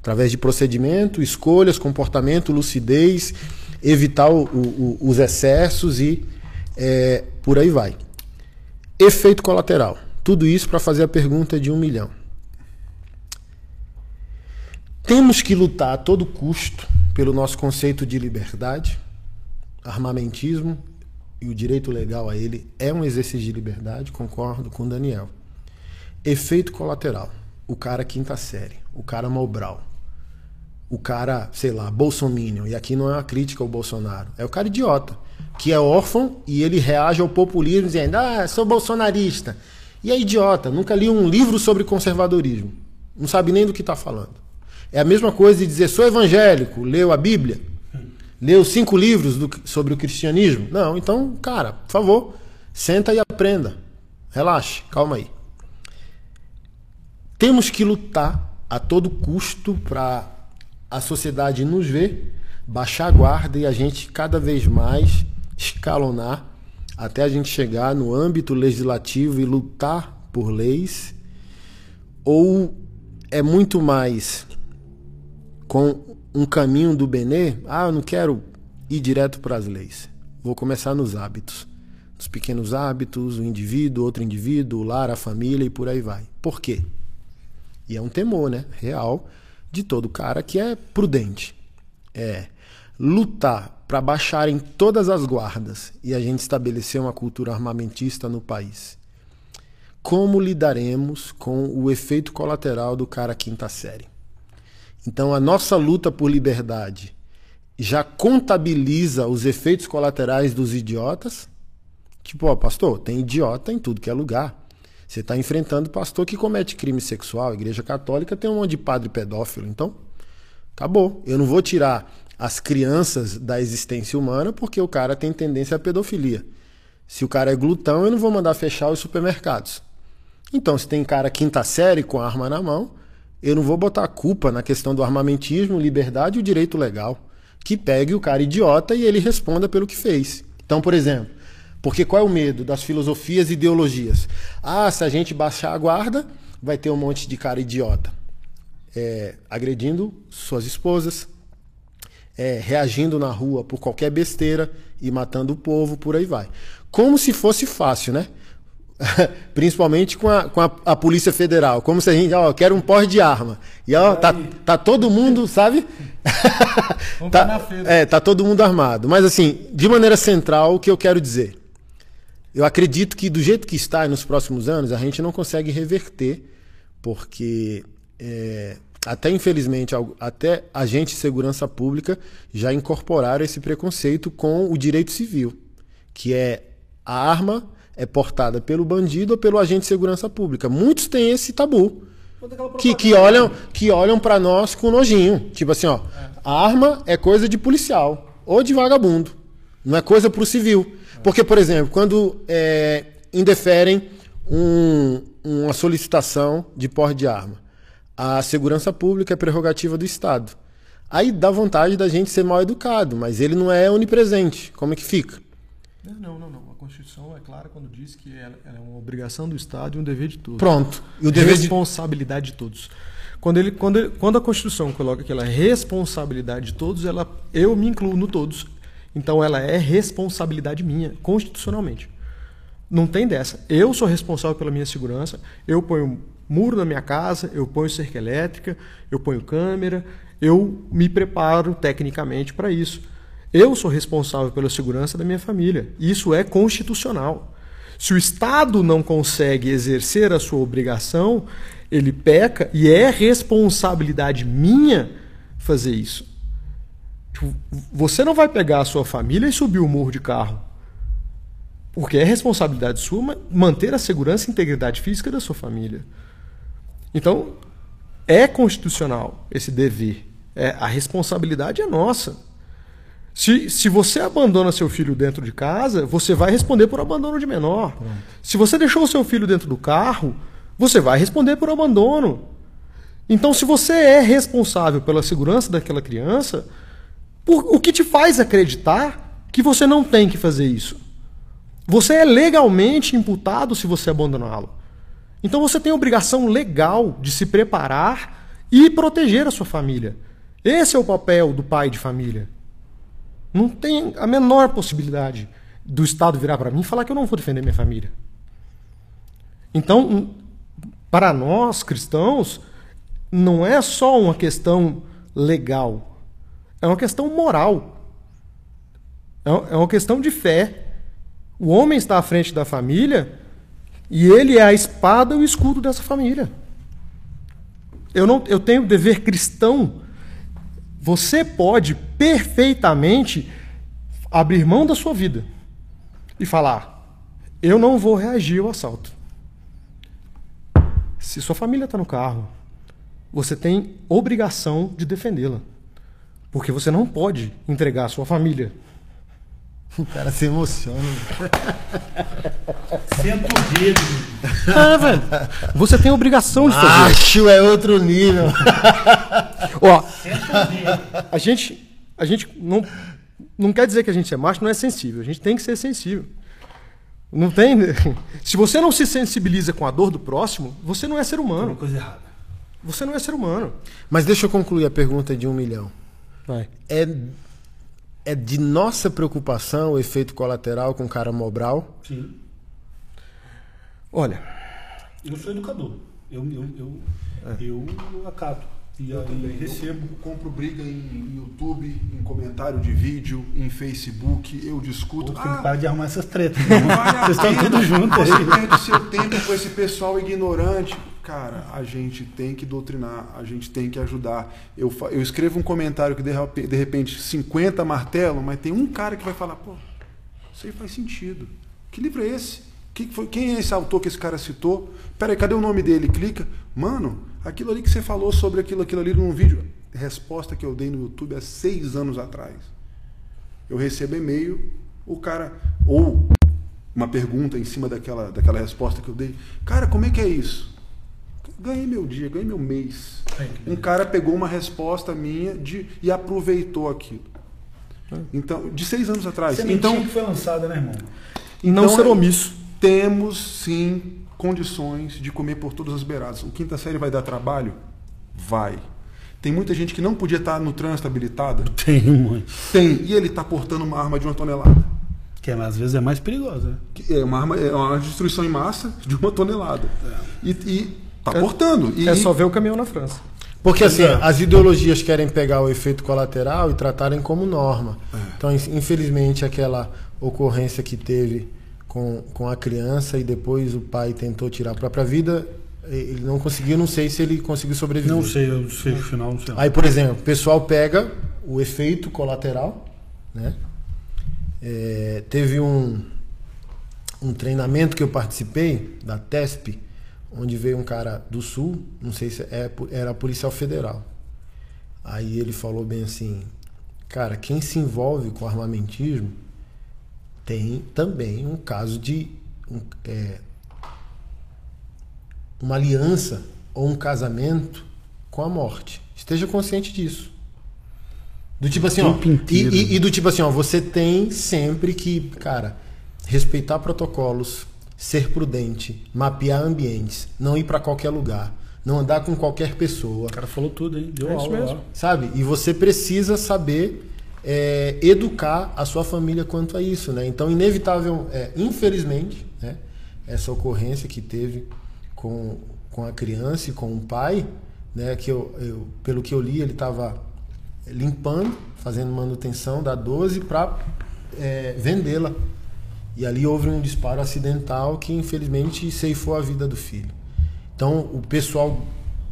Através de procedimento, escolhas, comportamento, lucidez, evitar o, o, os excessos e é, por aí vai. Efeito colateral. Tudo isso para fazer a pergunta de um milhão. Temos que lutar a todo custo pelo nosso conceito de liberdade. Armamentismo e o direito legal a ele é um exercício de liberdade, concordo com Daniel. Efeito colateral. O cara quinta série, o cara Mobral, o cara, sei lá, bolsominion, e aqui não é uma crítica ao Bolsonaro, é o cara idiota, que é órfão e ele reage ao populismo dizendo, ah, sou bolsonarista. E é idiota, nunca li um livro sobre conservadorismo, não sabe nem do que está falando. É a mesma coisa de dizer, sou evangélico, leu a Bíblia, leu cinco livros do, sobre o cristianismo. Não, então, cara, por favor, senta e aprenda. Relaxe, calma aí. Temos que lutar a todo custo para a sociedade nos vê, baixar a guarda e a gente cada vez mais escalonar até a gente chegar no âmbito legislativo e lutar por leis? Ou é muito mais com um caminho do Benê? Ah, eu não quero ir direto para as leis. Vou começar nos hábitos. Nos pequenos hábitos, o indivíduo, outro indivíduo, o lar, a família e por aí vai. Por quê? E é um temor, né? Real de todo cara que é prudente. É lutar para baixarem todas as guardas e a gente estabelecer uma cultura armamentista no país. Como lidaremos com o efeito colateral do cara quinta série? Então a nossa luta por liberdade já contabiliza os efeitos colaterais dos idiotas? Tipo, ó, pastor, tem idiota em tudo que é lugar. Você está enfrentando pastor que comete crime sexual. A igreja católica tem um monte de padre pedófilo. Então, acabou. Eu não vou tirar as crianças da existência humana porque o cara tem tendência à pedofilia. Se o cara é glutão, eu não vou mandar fechar os supermercados. Então, se tem cara quinta série com arma na mão, eu não vou botar a culpa na questão do armamentismo, liberdade e o direito legal. Que pegue o cara idiota e ele responda pelo que fez. Então, por exemplo, porque qual é o medo das filosofias e ideologias? Ah, se a gente baixar a guarda, vai ter um monte de cara idiota. É, agredindo suas esposas, é, reagindo na rua por qualquer besteira e matando o povo, por aí vai. Como se fosse fácil, né? Principalmente com, a, com a, a, Polícia Federal. Como se a gente, ó, quer um porte de arma. E ó, tá, tá todo mundo, sabe? tá, é, tá todo mundo armado. Mas assim, de maneira central, o que eu quero dizer? Eu acredito que do jeito que está nos próximos anos, a gente não consegue reverter, porque é, até infelizmente, até agentes de segurança pública já incorporaram esse preconceito com o direito civil, que é a arma é portada pelo bandido ou pelo agente de segurança pública. Muitos têm esse tabu. Que, que olham que olham para nós com nojinho. Tipo assim, ó, a arma é coisa de policial ou de vagabundo. Não é coisa para o civil. Porque, por exemplo, quando é, indeferem um, uma solicitação de porte de arma, a segurança pública é prerrogativa do Estado. Aí dá vontade da gente ser mal educado, mas ele não é onipresente. Como é que fica? Não, não, não. A Constituição é clara quando diz que ela é uma obrigação do Estado e um dever de todos. Pronto. E o dever responsabilidade de, de todos. Quando, ele, quando, ele, quando a Constituição coloca aquela responsabilidade de todos, ela, eu me incluo no todos. Então ela é responsabilidade minha, constitucionalmente. Não tem dessa. Eu sou responsável pela minha segurança, eu ponho muro na minha casa, eu ponho cerca elétrica, eu ponho câmera, eu me preparo tecnicamente para isso. Eu sou responsável pela segurança da minha família. Isso é constitucional. Se o Estado não consegue exercer a sua obrigação, ele peca e é responsabilidade minha fazer isso. Tipo, você não vai pegar a sua família e subir o morro de carro. Porque é responsabilidade sua manter a segurança e integridade física da sua família. Então, é constitucional esse dever. É, a responsabilidade é nossa. Se, se você abandona seu filho dentro de casa, você vai responder por abandono de menor. Pronto. Se você deixou o seu filho dentro do carro, você vai responder por abandono. Então, se você é responsável pela segurança daquela criança, por, o que te faz acreditar que você não tem que fazer isso? Você é legalmente imputado se você abandoná-lo. Então você tem a obrigação legal de se preparar e proteger a sua família. Esse é o papel do pai de família. Não tem a menor possibilidade do Estado virar para mim e falar que eu não vou defender minha família. Então, para nós cristãos, não é só uma questão legal é uma questão moral. É, é uma questão de fé. O homem está à frente da família e ele é a espada e o escudo dessa família. Eu, não, eu tenho dever cristão. Você pode perfeitamente abrir mão da sua vida e falar: eu não vou reagir ao assalto. Se sua família está no carro, você tem obrigação de defendê-la. Porque você não pode entregar a sua família. O cara se emociona. Senta o dedo. Ah, velho. Você tem a obrigação de fazer. Acho é outro nível. Ó, a gente, a gente não, não quer dizer que a gente é macho, não é sensível. A gente tem que ser sensível. Não tem. Se você não se sensibiliza com a dor do próximo, você não é ser Tem uma humano. coisa errada. Você não é ser humano. Mas deixa eu concluir a pergunta de um milhão. Vai. É, é de nossa preocupação o efeito colateral com o cara Mobral? Sim. Olha, Eu sou educador. Eu, eu, eu, É. eu acato. E aí recebo. Eu compro briga em YouTube, em comentário de vídeo, em Facebook, eu discuto. Que Ah, para de arrumar essas tretas. a Vocês estão tudo juntos Você aí. perde seu tempo com esse pessoal ignorante. Cara, a gente tem que doutrinar, a gente tem que ajudar. Eu, eu escrevo um comentário que de, repe- de repente 50 martelo, mas tem um cara que vai falar, pô, isso aí faz sentido. Que livro é esse? Que que foi, quem é esse autor que esse cara citou? Peraí, cadê o nome dele? Clica. Mano, aquilo ali que você falou sobre aquilo, aquilo ali num vídeo. Resposta que eu dei no YouTube há seis anos atrás. Eu recebo e-mail, o cara. Ou uma pergunta em cima daquela, daquela resposta que eu dei. Cara, como é que é isso? Ganhei meu dia, ganhei meu mês. Um cara pegou uma resposta minha de, e aproveitou aquilo. Então, de seis anos atrás. Sementinha Então, que foi lançada, né, irmão? não Então, ser é- omisso. temos sim condições de comer por todas as beiradas. O quinta série vai dar trabalho? Vai. Tem muita gente que não podia estar no trânsito habilitada? Tem muito. Tem. E ele está portando uma arma de uma tonelada. Que é, às vezes é mais perigosa, né? É uma arma, é uma destruição em massa de uma tonelada. E, e tá É- portando. E, É só ver o caminhão na França. Porque assim, é. as ideologias querem pegar o efeito colateral e tratarem como norma. Então, in- infelizmente, aquela ocorrência que teve com, com a criança e depois o pai tentou tirar a própria vida, ele não conseguiu, não sei se ele conseguiu sobreviver. Não sei, eu sei o final, não sei. Aí, por exemplo, o pessoal pega o efeito colateral, né? É, teve um, um treinamento que eu participei, da TESP, onde veio um cara do Sul, não sei se é, era policial federal. Aí ele falou bem assim, cara, quem se envolve com armamentismo tem também um caso de um, é, uma aliança ou um casamento com a morte. Esteja consciente disso. Do tipo assim, ó, e, e- e do tipo assim, ó, você tem sempre que, cara, respeitar protocolos, ser prudente, mapear ambientes, não ir para qualquer lugar, não andar com qualquer pessoa, O cara falou tudo, hein? Deu É isso aula sabe? E você precisa saber é, educar a sua família quanto a isso, né? Então, inevitável, é, infelizmente, né? Essa ocorrência que teve com, com a criança e com o pai, né? Que eu, eu pelo que eu li, ele estava limpando, fazendo manutenção da 12 para vendê-la. E ali houve um disparo acidental que infelizmente ceifou a vida do filho. Então o pessoal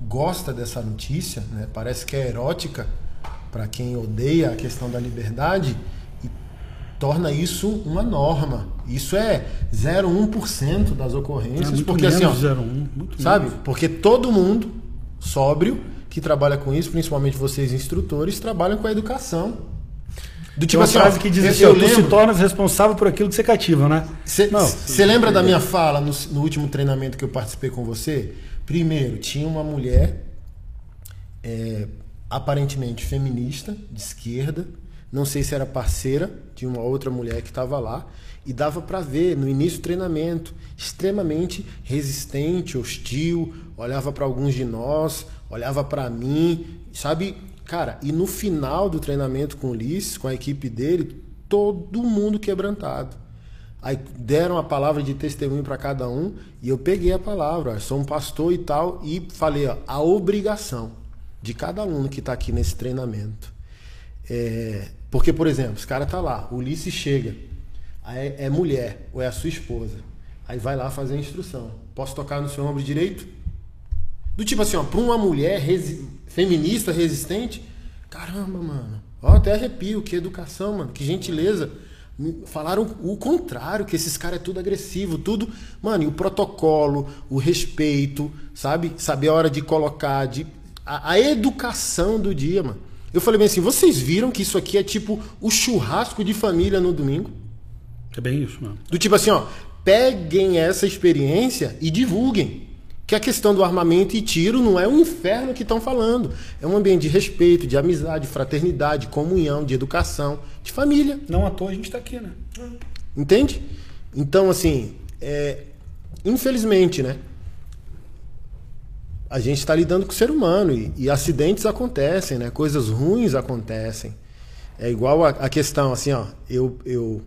gosta dessa notícia, né? parece que é erótica para quem odeia a questão da liberdade e torna isso uma norma. Isso é 0,1% das É ocorrências, muito porque assim, ó, menos 01, muito sabe? menos. Porque todo mundo sóbrio que trabalha com isso, principalmente vocês instrutores, trabalham com a educação. Do tipo assim, frase que diz eu- assim, tu se tornas responsável por aquilo que você cativa, né? Você lembra da minha fala no, no último treinamento que eu participei com você? Primeiro, tinha uma mulher é, aparentemente feminista, de esquerda, não sei se era parceira de uma outra mulher que estava lá, e dava para ver no início do treinamento, extremamente resistente, hostil, olhava para alguns de nós, olhava para mim, sabe? Cara, e no final do treinamento com o Ulisses, com a equipe dele, todo mundo quebrantado. Aí deram a palavra de testemunho para cada um e eu peguei a palavra, sou um pastor e tal, e falei ó, a obrigação de cada aluno que está aqui nesse treinamento. É, porque, por exemplo, esse cara tá lá, o Ulisses chega, aí é, é mulher ou é a sua esposa, aí vai lá fazer a instrução. Posso tocar no seu ombro direito? Do tipo assim, ó, para uma mulher resi- feminista resistente, caramba, mano, ó, até arrepio, que educação, mano, que gentileza. Falaram o contrário, que esses caras é tudo agressivo, tudo. Mano, e o protocolo, o respeito, sabe? Saber a hora de colocar, de, a, a educação do dia, mano. Eu falei bem assim, vocês viram que isso aqui é tipo o churrasco de família no domingo? É bem isso, mano. Do tipo assim, ó, peguem essa experiência e divulguem. Que a questão do armamento e tiro não é um inferno que estão falando. É um ambiente de respeito, de amizade, de fraternidade, de comunhão, de educação, de família. Não à toa a gente tá aqui, né? Entende? Então, assim, é, infelizmente, né? A gente está lidando com o ser humano e, e, acidentes acontecem, né? Coisas ruins acontecem. É igual a, a questão, assim, ó. Eu, eu,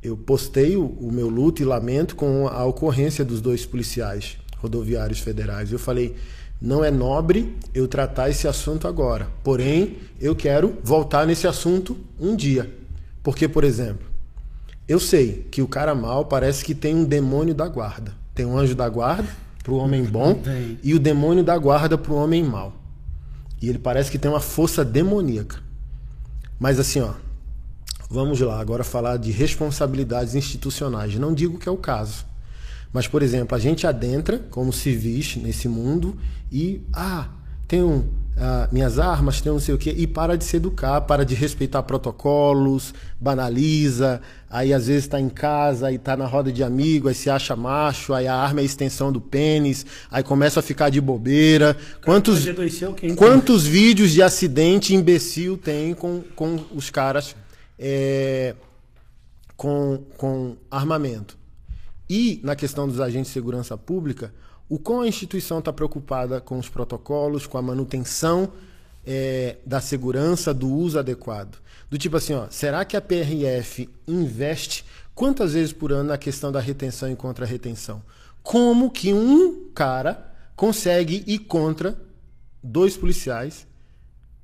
eu postei o, o, meu luto e lamento com a ocorrência dos dois policiais rodoviários federais. Eu falei, não é nobre eu tratar esse assunto agora. Porém, eu quero voltar nesse assunto um dia. Porque, por exemplo, eu sei que o cara mal parece que tem um demônio da guarda. Tem um anjo da guarda para o homem bom Bem. e o demônio da guarda para o homem mau. E ele parece que tem uma força demoníaca. Mas assim, ó, vamos lá agora falar de responsabilidades institucionais. Não digo que é o caso. Mas, por exemplo, a gente adentra como civis nesse mundo e, ah, tenho ah, minhas armas, tenho não sei o quê, e para de se educar, para de respeitar protocolos, banaliza, aí às vezes está em casa, aí está na roda de amigo, aí se acha macho, aí a arma é a extensão do pênis, aí começa a ficar de bobeira. Quantos, quantos vídeos de acidente imbecil tem com, com os caras é, com, com armamento? E na questão dos agentes de segurança pública, o quão a instituição está preocupada com os protocolos, com a manutenção é, da segurança, do uso adequado. Do tipo assim, ó, será que a PRF investe quantas vezes por ano na questão da retenção e contra-retenção? Como que um cara consegue ir contra dois policiais,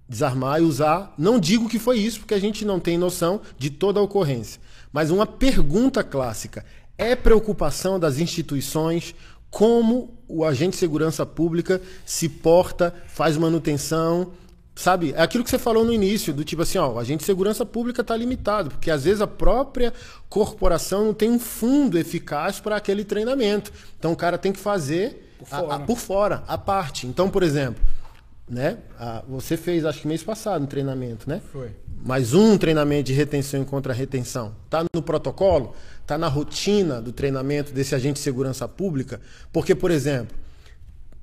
desarmar e usar? Não digo que foi isso, porque a gente não tem noção de toda a ocorrência. Mas uma pergunta clássica: é preocupação das instituições como o agente de segurança pública se porta, faz manutenção, sabe? É aquilo que você falou no início, do tipo assim, ó, o agente de segurança pública está limitado, porque às vezes a própria corporação não tem um fundo eficaz para aquele treinamento. Então o cara tem que fazer por fora, a, a, por fora, a parte. Então, por exemplo, né? A, você fez, acho que mês passado, um treinamento, né? Foi. Mais um treinamento de retenção e contra-retenção. Está no protocolo? Está na rotina do treinamento desse agente de segurança pública? Porque, por exemplo,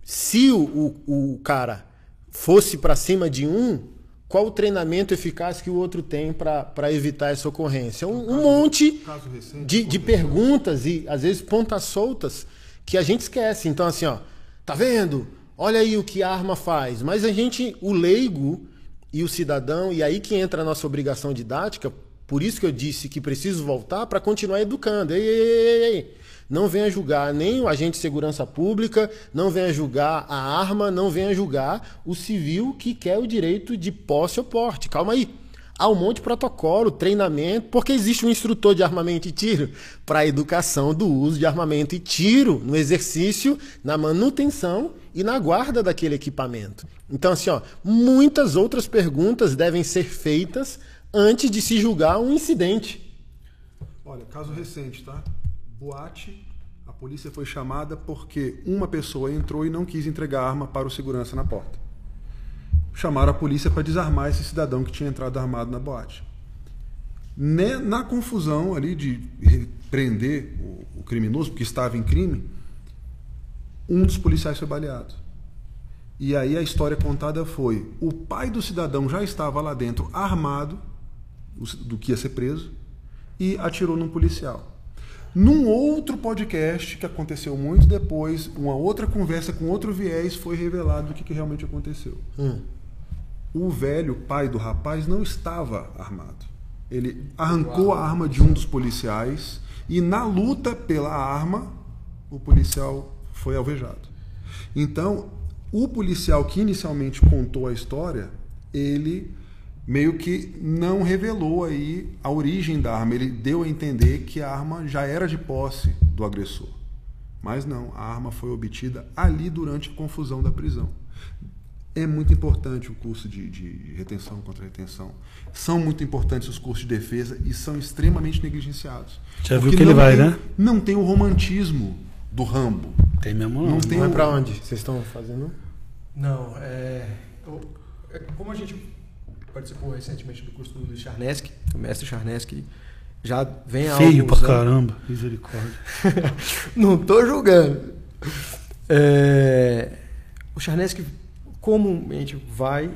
se o, o, o cara fosse para cima de um, qual o treinamento eficaz que o outro tem para evitar essa ocorrência? Um, um monte de, de perguntas e, às vezes, pontas soltas que a gente esquece. Então, assim, ó, tá vendo? Olha aí o que a arma faz. Mas a gente, o leigo e o cidadão, e aí que entra a nossa obrigação didática, por isso que eu disse que preciso voltar para continuar educando. Ei, ei, ei, não venha julgar nem o agente de segurança pública, não venha julgar a arma, não venha julgar o civil que quer o direito de posse ou porte. Calma aí. Há um monte de protocolo, treinamento, porque existe um instrutor de armamento e tiro para a educação do uso de armamento e tiro no exercício, na manutenção e na guarda daquele equipamento. Então, assim, ó, muitas outras perguntas devem ser feitas antes de se julgar um incidente. Olha, caso recente, tá? Boate, a polícia foi chamada porque uma pessoa entrou e não quis entregar a arma para o segurança na porta. Chamaram a polícia para desarmar esse cidadão que tinha entrado armado na boate. Na confusão ali de prender o criminoso, porque estava em crime, um dos policiais foi baleado. E aí a história contada foi: o pai do cidadão já estava lá dentro armado do que ia ser preso e atirou num policial. Num outro podcast que aconteceu muito depois, uma outra conversa com outro viés foi revelado o que, que realmente aconteceu. Hum. O velho pai do rapaz não estava armado. Ele arrancou Uau. a arma de um dos policiais e na luta pela arma o policial foi alvejado. Então, o policial que inicialmente contou a história, ele meio que não revelou aí a origem da arma. Ele deu a entender que a arma já era de posse do agressor. Mas não, a arma foi obtida ali durante a confusão da prisão. É muito importante o curso de, de retenção contra retenção. São muito importantes os cursos de defesa e são extremamente negligenciados. Já viu que ele vai, tem, né? Não tem o romantismo do Rambo. Tem mesmo não. Não, tem não é para onde vocês estão fazendo? Não, é... é como a gente participou recentemente do curso do Charneski, o mestre Charneski já vem há Feio pra anos. caramba, misericórdia. Não tô julgando. É, o Charneski comumente vai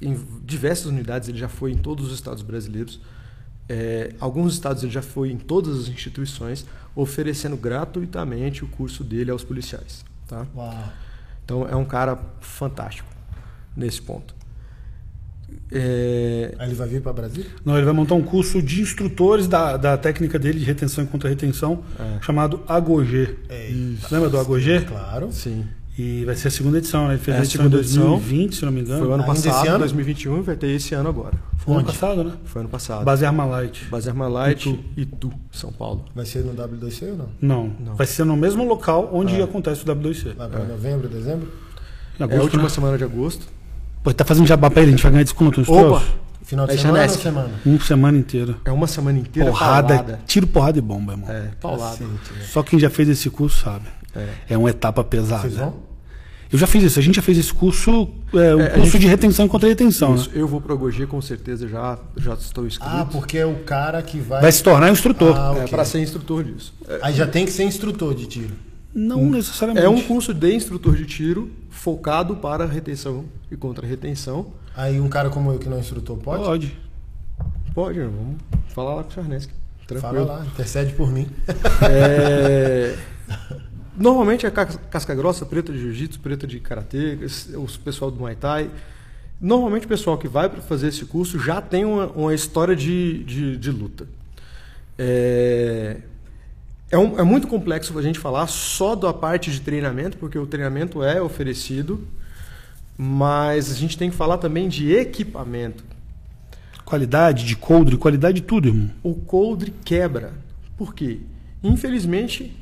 em diversas unidades, ele já foi em todos os estados brasileiros, É, alguns estados ele já foi em todas as instituições oferecendo gratuitamente o curso dele aos policiais. Tá? Uau. Então é um cara fantástico nesse ponto. É, Aí ele vai vir para Brasília? Não, ele vai montar um curso de instrutores da, da técnica dele de retenção e contra-retenção, chamado Agogê. Você lembra do Agogê? Claro. sim. E vai ser a segunda edição, né? Ele fez É a edição em segunda edição. 2020, se não me engano. Foi o ano Ainda esse passado, ano? 2021, e vai ter esse ano agora. Foi ano Onde? passado, né? Foi ano passado. Base Armalite. Base Armalite e Tu, São Paulo. Vai ser no W2C ou não? Não, Não. vai ser no mesmo local onde acontece o W2C. Vai para novembro, dezembro? Em é a agosto, última né? semana de agosto. Pô, tá fazendo jabá pra ele, a gente vai ganhar desconto Opa! troços? Final de É semana ou semana? Uma semana inteira. É uma semana inteira Porrada, paulada. tiro, porrada e bomba, irmão. É, paulada. Né? Só quem já fez esse curso sabe. É. É uma etapa pesada. Vocês vão? Eu já fiz isso, a gente já fez esse curso, é, o É, curso gente- de retenção e contra-retenção, Isso, né? eu vou pro Agogê com certeza, já, já estou inscrito. Ah, porque é o cara que vai. Vai se tornar instrutor. Ah, É, ok. para ser instrutor disso. É, Aí já tem que ser instrutor de tiro. Não necessariamente. é um curso de instrutor de tiro focado para retenção e contra-retenção. Aí um cara como eu que não é instrutor pode? Pode. Pode, vamos falar lá com o Charneski. Fala Tranquilo. lá, intercede por mim. É, Normalmente é cas- casca grossa, preta de jiu-jitsu, preta de karatê, os pessoal do Muay Thai. Normalmente o pessoal que vai para fazer esse curso já tem uma, uma história de, de, de luta. É, é, um- é muito complexo a gente falar só da parte de treinamento, porque o treinamento é oferecido, mas a gente tem que falar também de equipamento. Qualidade de coldre, qualidade de tudo, irmão. o coldre quebra. Por quê? Infelizmente,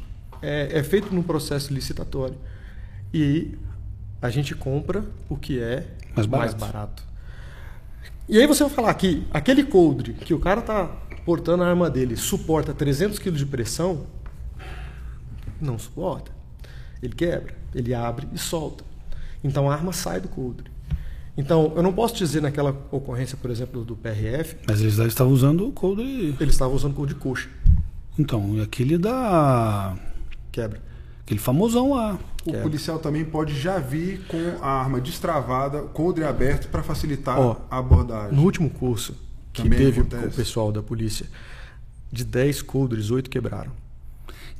é, é feito num processo licitatório. E a gente compra o que é Mais mais barato. barato. E aí você vai falar que aquele coldre que o cara tá portando a arma dele suporta 300 kg de pressão, não suporta. Ele quebra, ele abre e solta. Então a arma sai do coldre. Então, eu não posso dizer naquela ocorrência, por exemplo, do PRF, Mas eles estavam usando o coldre. ele estava usando coldre coxa. Então, e aquele da. Quebra. Aquele famosão lá. O Que é- policial também pode já vir com a arma destravada, coldre aberto, para facilitar Ó, a abordagem. No último curso que Também teve acontece. com o pessoal da polícia, de 10 coldres, 8 quebraram.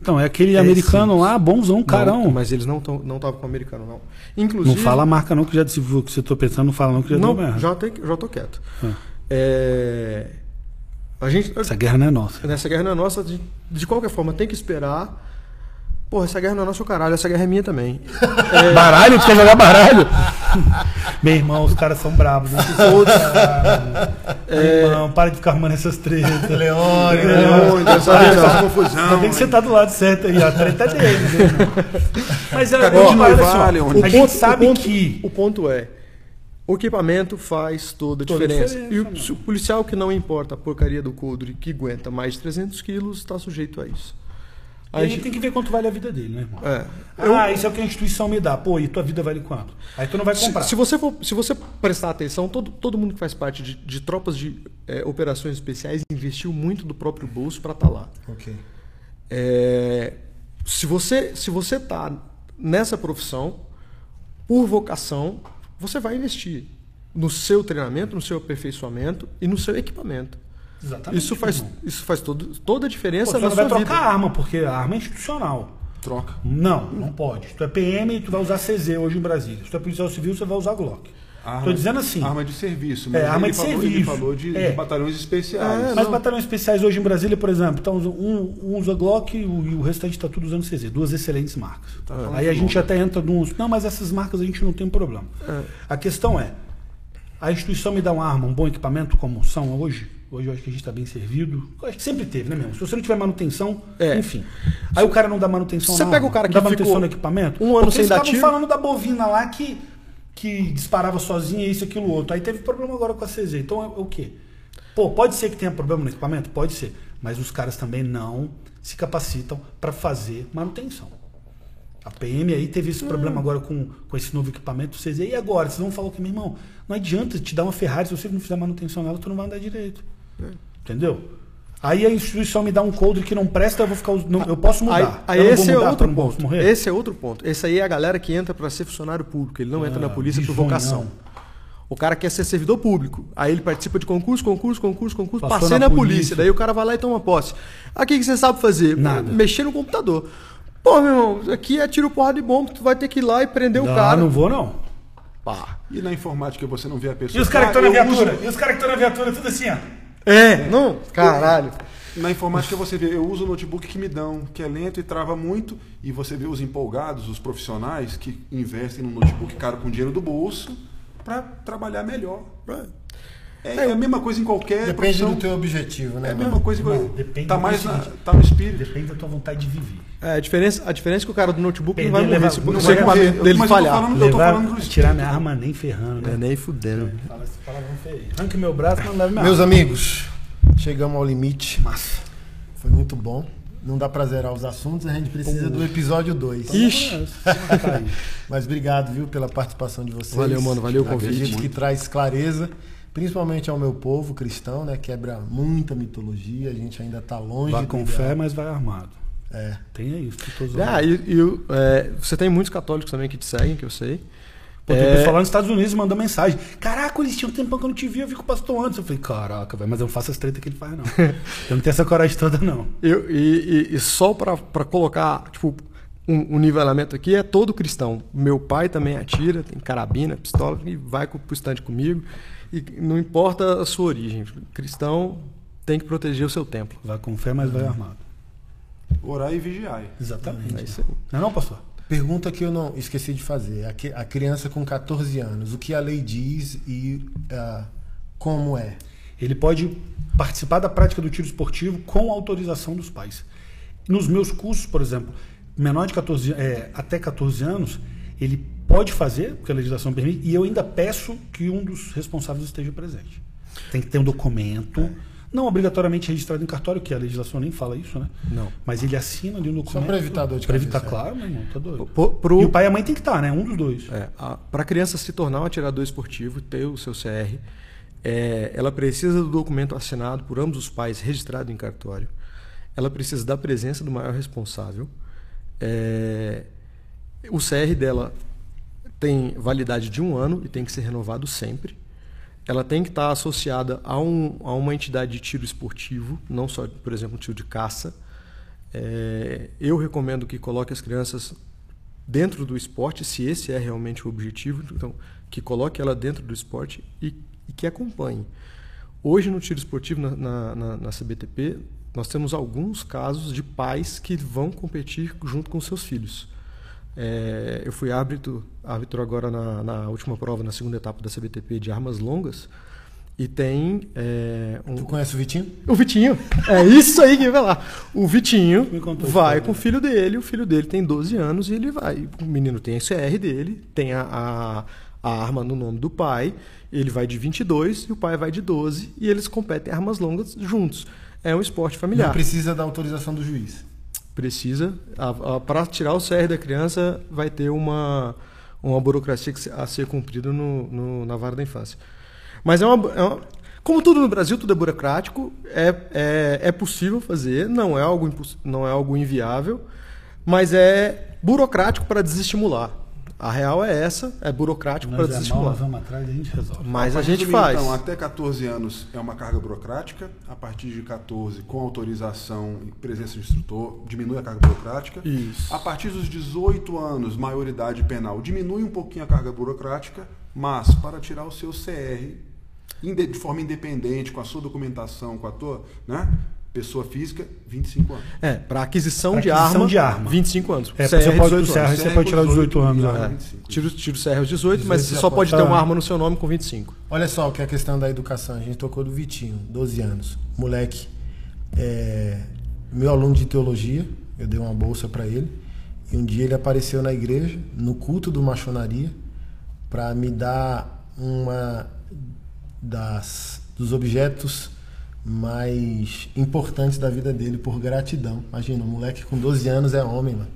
Então, é aquele É, americano sim. lá, bonzão, carão. Não, Não, mas eles não estavam não com o americano, não. Inclusive. fala a marca não, que já se viu que você tô pensando, não fala não, que já Não, deu já, já tô quieto. Ah. É, a gente. Essa guerra não é nossa. Nessa guerra não é nossa, de, de qualquer forma, tem que esperar. Porra, essa guerra não é nossa, o caralho, essa guerra é minha também. Baralho? Tu quer jogar baralho? Meu irmão, os caras são bravos. hein? Meu irmão, para de ficar arrumando essas tretas. Leone, É, Leone, essa essa Ainda confusão. bem que você tá do lado certo aí, ó. A treta é deles. irmão? Mas é, o te falo assim, ó, Noivale, onde- a O gente sabe o ponto, que. O ponto é. O equipamento faz toda a Toda diferença. diferença, e o, o policial que não importa a porcaria do coldre, que aguenta mais de 300 quilos, está sujeito a isso. E a gente tem que ver quanto vale a vida dele, né, irmão? É. Ah, isso é o que a instituição me dá. Pô, e tua vida vale quanto? Aí tu não vai comprar. Se, se você for, se você prestar atenção, todo, todo mundo que faz parte de, de tropas de é, operações especiais investiu muito do próprio bolso para estar lá. Ok. É, se você se você está nessa profissão por vocação, você vai investir no seu treinamento, no seu aperfeiçoamento e no seu equipamento. Exatamente. Isso faz, irmão. isso faz todo, toda a Pô, diferença tu na não vai sua trocar vida. arma, porque a arma é institucional. Troca. Não, não pode. Se tu é PM, tu vai usar CZ hoje em Brasília. Se tu é policial civil, você vai usar Glock. Arma- Tô dizendo assim. Arma de serviço. É, mas arma ele de falou, serviço. Ele falou de, É. de batalhões especiais. É, Mas não. batalhões especiais hoje em Brasília, por exemplo, então, um, um usa Glock e o, e o restante está tudo usando CZ. Duas excelentes marcas. Tá falando Aí a de gente até entra nos. Não, mas essas marcas a gente não tem problema. É. A questão é: a instituição me dá uma arma, um bom equipamento, como são hoje? Hoje eu acho que a gente está bem servido. Eu acho que sempre teve, né, mesmo? Se você não tiver manutenção, É. enfim. Aí o cara não dá manutenção Você na pega o cara não que dá manutenção no equipamento. um ano sem dar tiro. falando da bovina lá que, que disparava sozinha, isso, aquilo, outro. Aí teve problema agora com a CZ. Então é o quê? Pô, pode ser que tenha problema no equipamento? Pode ser. Mas os caras também não se capacitam para fazer manutenção. A PM aí teve esse problema agora com, com esse novo equipamento CZ. E agora? Vocês vão falar o que, meu irmão? Não adianta te dar uma Ferrari, se você não fizer manutenção nela, tu não vai andar direito. Entendeu? Aí a instituição me dá um coldre que não presta, eu vou ficar. Não, eu posso mudar. Aí, aí Eu não vou esse é mudar pra outro ponto. morrer? Esse é outro ponto. Esse aí é a galera que entra para ser funcionário público. Ele não entra Ah, na polícia por vocação. O cara quer ser servidor público. Aí ele participa de concurso, concurso, concurso, concurso. Passou Passei na na, polícia. polícia. Daí o cara vai lá e toma posse. Aqui o que você sabe fazer? Nada. Mexer no computador. Pô, meu irmão, aqui é tiro porra de bomba. Tu vai ter que ir lá e prender o Não, cara. não vou, não. Pá. E na informática você não vê a pessoa. E os caras que Ah, estão na eu viatura? uso- E os caras que estão na viatura, tudo assim, ó. É, não. Caralho. Na informática você vê, eu uso o notebook que me dão, que é lento e trava muito, e você vê os empolgados, os profissionais que investem num notebook caro com dinheiro do bolso para trabalhar melhor. É, é a mesma coisa em qualquer Depende profissão. do teu objetivo, né? É a mano? mesma coisa. Não, que- depende tá do mais na, tá no espírito. Depende da tua vontade de viver. É, a, diferença, a diferença é que o cara do notebook Perder, não vai morrer levar- se não o equipamento dele Mas eu tô falhar. falando- Eu tô Levar, falando do tirar minha arma nem ferrando, É, né? nem fudendo. Fala essa palavra feia. Arranque meu braço, não leve minha Meus arma. amigos, chegamos ao limite. Massa. Foi muito bom. Não dá pra zerar os assuntos, a gente precisa do episódio 2. Ixi. Tá aí. Mas obrigado, viu, pela participação de vocês. Valeu, mano, valeu o convite. Acredito que traz clareza, principalmente ao meu povo cristão, né? Quebra muita mitologia, a gente ainda tá longe. Vai com fé, mas vai armado. É. Tenha isso, que eu tô zoando. Ah, e, e é, você tem muitos católicos também que te seguem, que eu sei. Pô, tem É. pessoal lá nos Estados Unidos mandou mensagem. Caraca, eles tinham um tempão que eu não te vi, eu vi com o pastor antes. Eu falei, caraca, velho, mas eu não faço as tretas que ele faz, não. eu não tenho essa coragem toda, não. Eu, e, e- e só pra pra colocar, tipo, um, um nivelamento aqui, é todo cristão. Meu pai também atira, tem carabina, pistola, e vai pro stand comigo. E não importa a sua origem. Cristão tem que proteger o seu templo. Vai com fé, mas vai armado. Orar e vigiar. Exatamente. É isso aí. Não é não, pastor? Pergunta que eu não esqueci de fazer. A, que- a criança com 14 anos, o que a lei diz e ah, como é? Ele pode participar da prática do tiro esportivo com autorização dos pais. Nos meus cursos, por exemplo, menor de 14, é, até 14 anos, ele pode fazer, porque a legislação permite, e eu ainda peço que um dos responsáveis esteja presente. Tem que ter um documento, não obrigatoriamente registrado em cartório, que a legislação nem fala isso, né? Não. Mas ele assina ali um documento. pra evitar dor de cabeça, evitar, é. claro, meu irmão, tá doido. Pro- pro- E o pai e a mãe tem que estar, né? Um dos dois. É, para a criança se tornar um atirador esportivo, ter o seu CR, é, ela precisa do documento assinado por ambos os pais, registrado em cartório. Ela precisa da presença do maior responsável. É, o CR dela tem validade de um ano e tem que ser renovado sempre. Ela tem que estar associada a, um, a uma entidade de tiro esportivo, não só, por exemplo, um tiro de caça. É, eu recomendo que coloque as crianças dentro do esporte, se esse é realmente o objetivo, então que coloque ela dentro do esporte e, e que acompanhe. Hoje no tiro esportivo na, na, na, na CBTP nós temos alguns casos de pais que vão competir junto com seus filhos. É, eu fui árbitro, árbitro agora na, na última prova, na segunda etapa da CBTP de armas longas e tem é, um, Tu conhece o Vitinho? o Vitinho. É isso aí que vai lá. O Vitinho vai com o filho dele, o filho dele tem 12 anos e ele vai. O menino tem a CR dele, tem a, a, a arma no nome do pai, ele vai de 22 e o pai vai de 12 e eles competem armas longas juntos. É um esporte familiar. Não precisa da autorização do juiz. Precisa. Para tirar o CR da criança, vai ter uma, uma burocracia a ser cumprida no, no- na vara da infância. Mas é uma, é uma- Como tudo no Brasil, tudo é burocrático, é, é, é possível fazer, não é, algo, não é algo inviável, mas é burocrático para desestimular. A real é essa, é burocrático para Nós é mal, desestimular. nós vamos atrás e a gente resolve. Mas a Mas, gente faz. Então, até 14 anos é uma carga burocrática. A partir de 14, com autorização e presença de instrutor, diminui a carga burocrática. Isso. A partir dos 18 anos, maioridade penal, diminui um pouquinho a carga burocrática, mas para tirar o seu CR de forma independente, com a sua documentação, com a tua né, pessoa física, 25 anos. É, para aquisição, Pra de, aquisição arma, de arma. 25 anos. É, CR, você pode, 18 CR, anos. você pode tirar os 18 anos. né? É. É, 25. tiro, tiro CR aos 18, mas 18 você já só pode. pode ter uma arma no seu nome com 25. Olha só o que é a questão da educação. A gente tocou do Vitinho, 12 anos. Moleque, é, meu aluno de teologia, eu dei uma bolsa para ele. E um dia ele apareceu na igreja, no culto do maçonaria, para me dar uma das dos objetos mais importantes da vida dele por gratidão. Imagina, um moleque com 12 anos é homem, mano.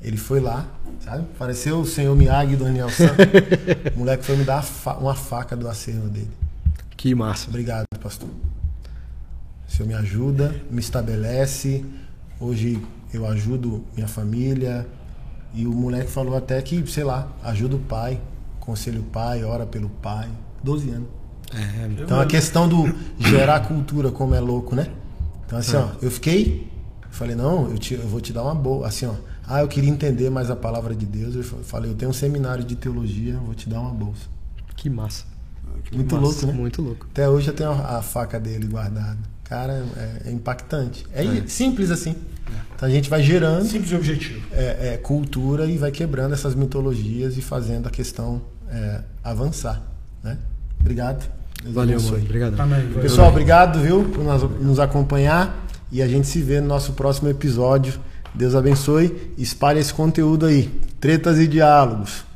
Ele foi lá, sabe? Pareceu o senhor Miyagi do Daniel San. o moleque foi me dar uma faca do acervo dele. Que massa. Obrigado, pastor. O senhor me ajuda, me estabelece. Hoje eu ajudo minha família. E o moleque falou até que, sei lá, ajuda o pai, conselho o pai, ora pelo pai. 12 anos. É, Então a questão do gerar cultura, como é louco, né? Então assim, ó, eu fiquei, falei, não, eu, te- eu vou te dar uma boa, assim, ó. Ah, eu queria entender mais a palavra de Deus. Eu falei, eu tenho um seminário de teologia, eu vou te dar uma bolsa. que massa. Muito Massa, louco, né? Muito louco. Até hoje eu tenho a, a faca dele guardada. Cara, é, é impactante. É, simples assim. Então a gente vai gerando Simples objetivo. é, é, cultura e vai quebrando essas mitologias e fazendo a questão é, avançar. Né? Obrigado. Deus Valeu, abençoe. mano. Obrigado. Amém. Pessoal, obrigado, viu, por nos, nos acompanhar. E a gente se vê no nosso próximo episódio. Deus abençoe. Espalhe esse conteúdo aí. Tretas e diálogos.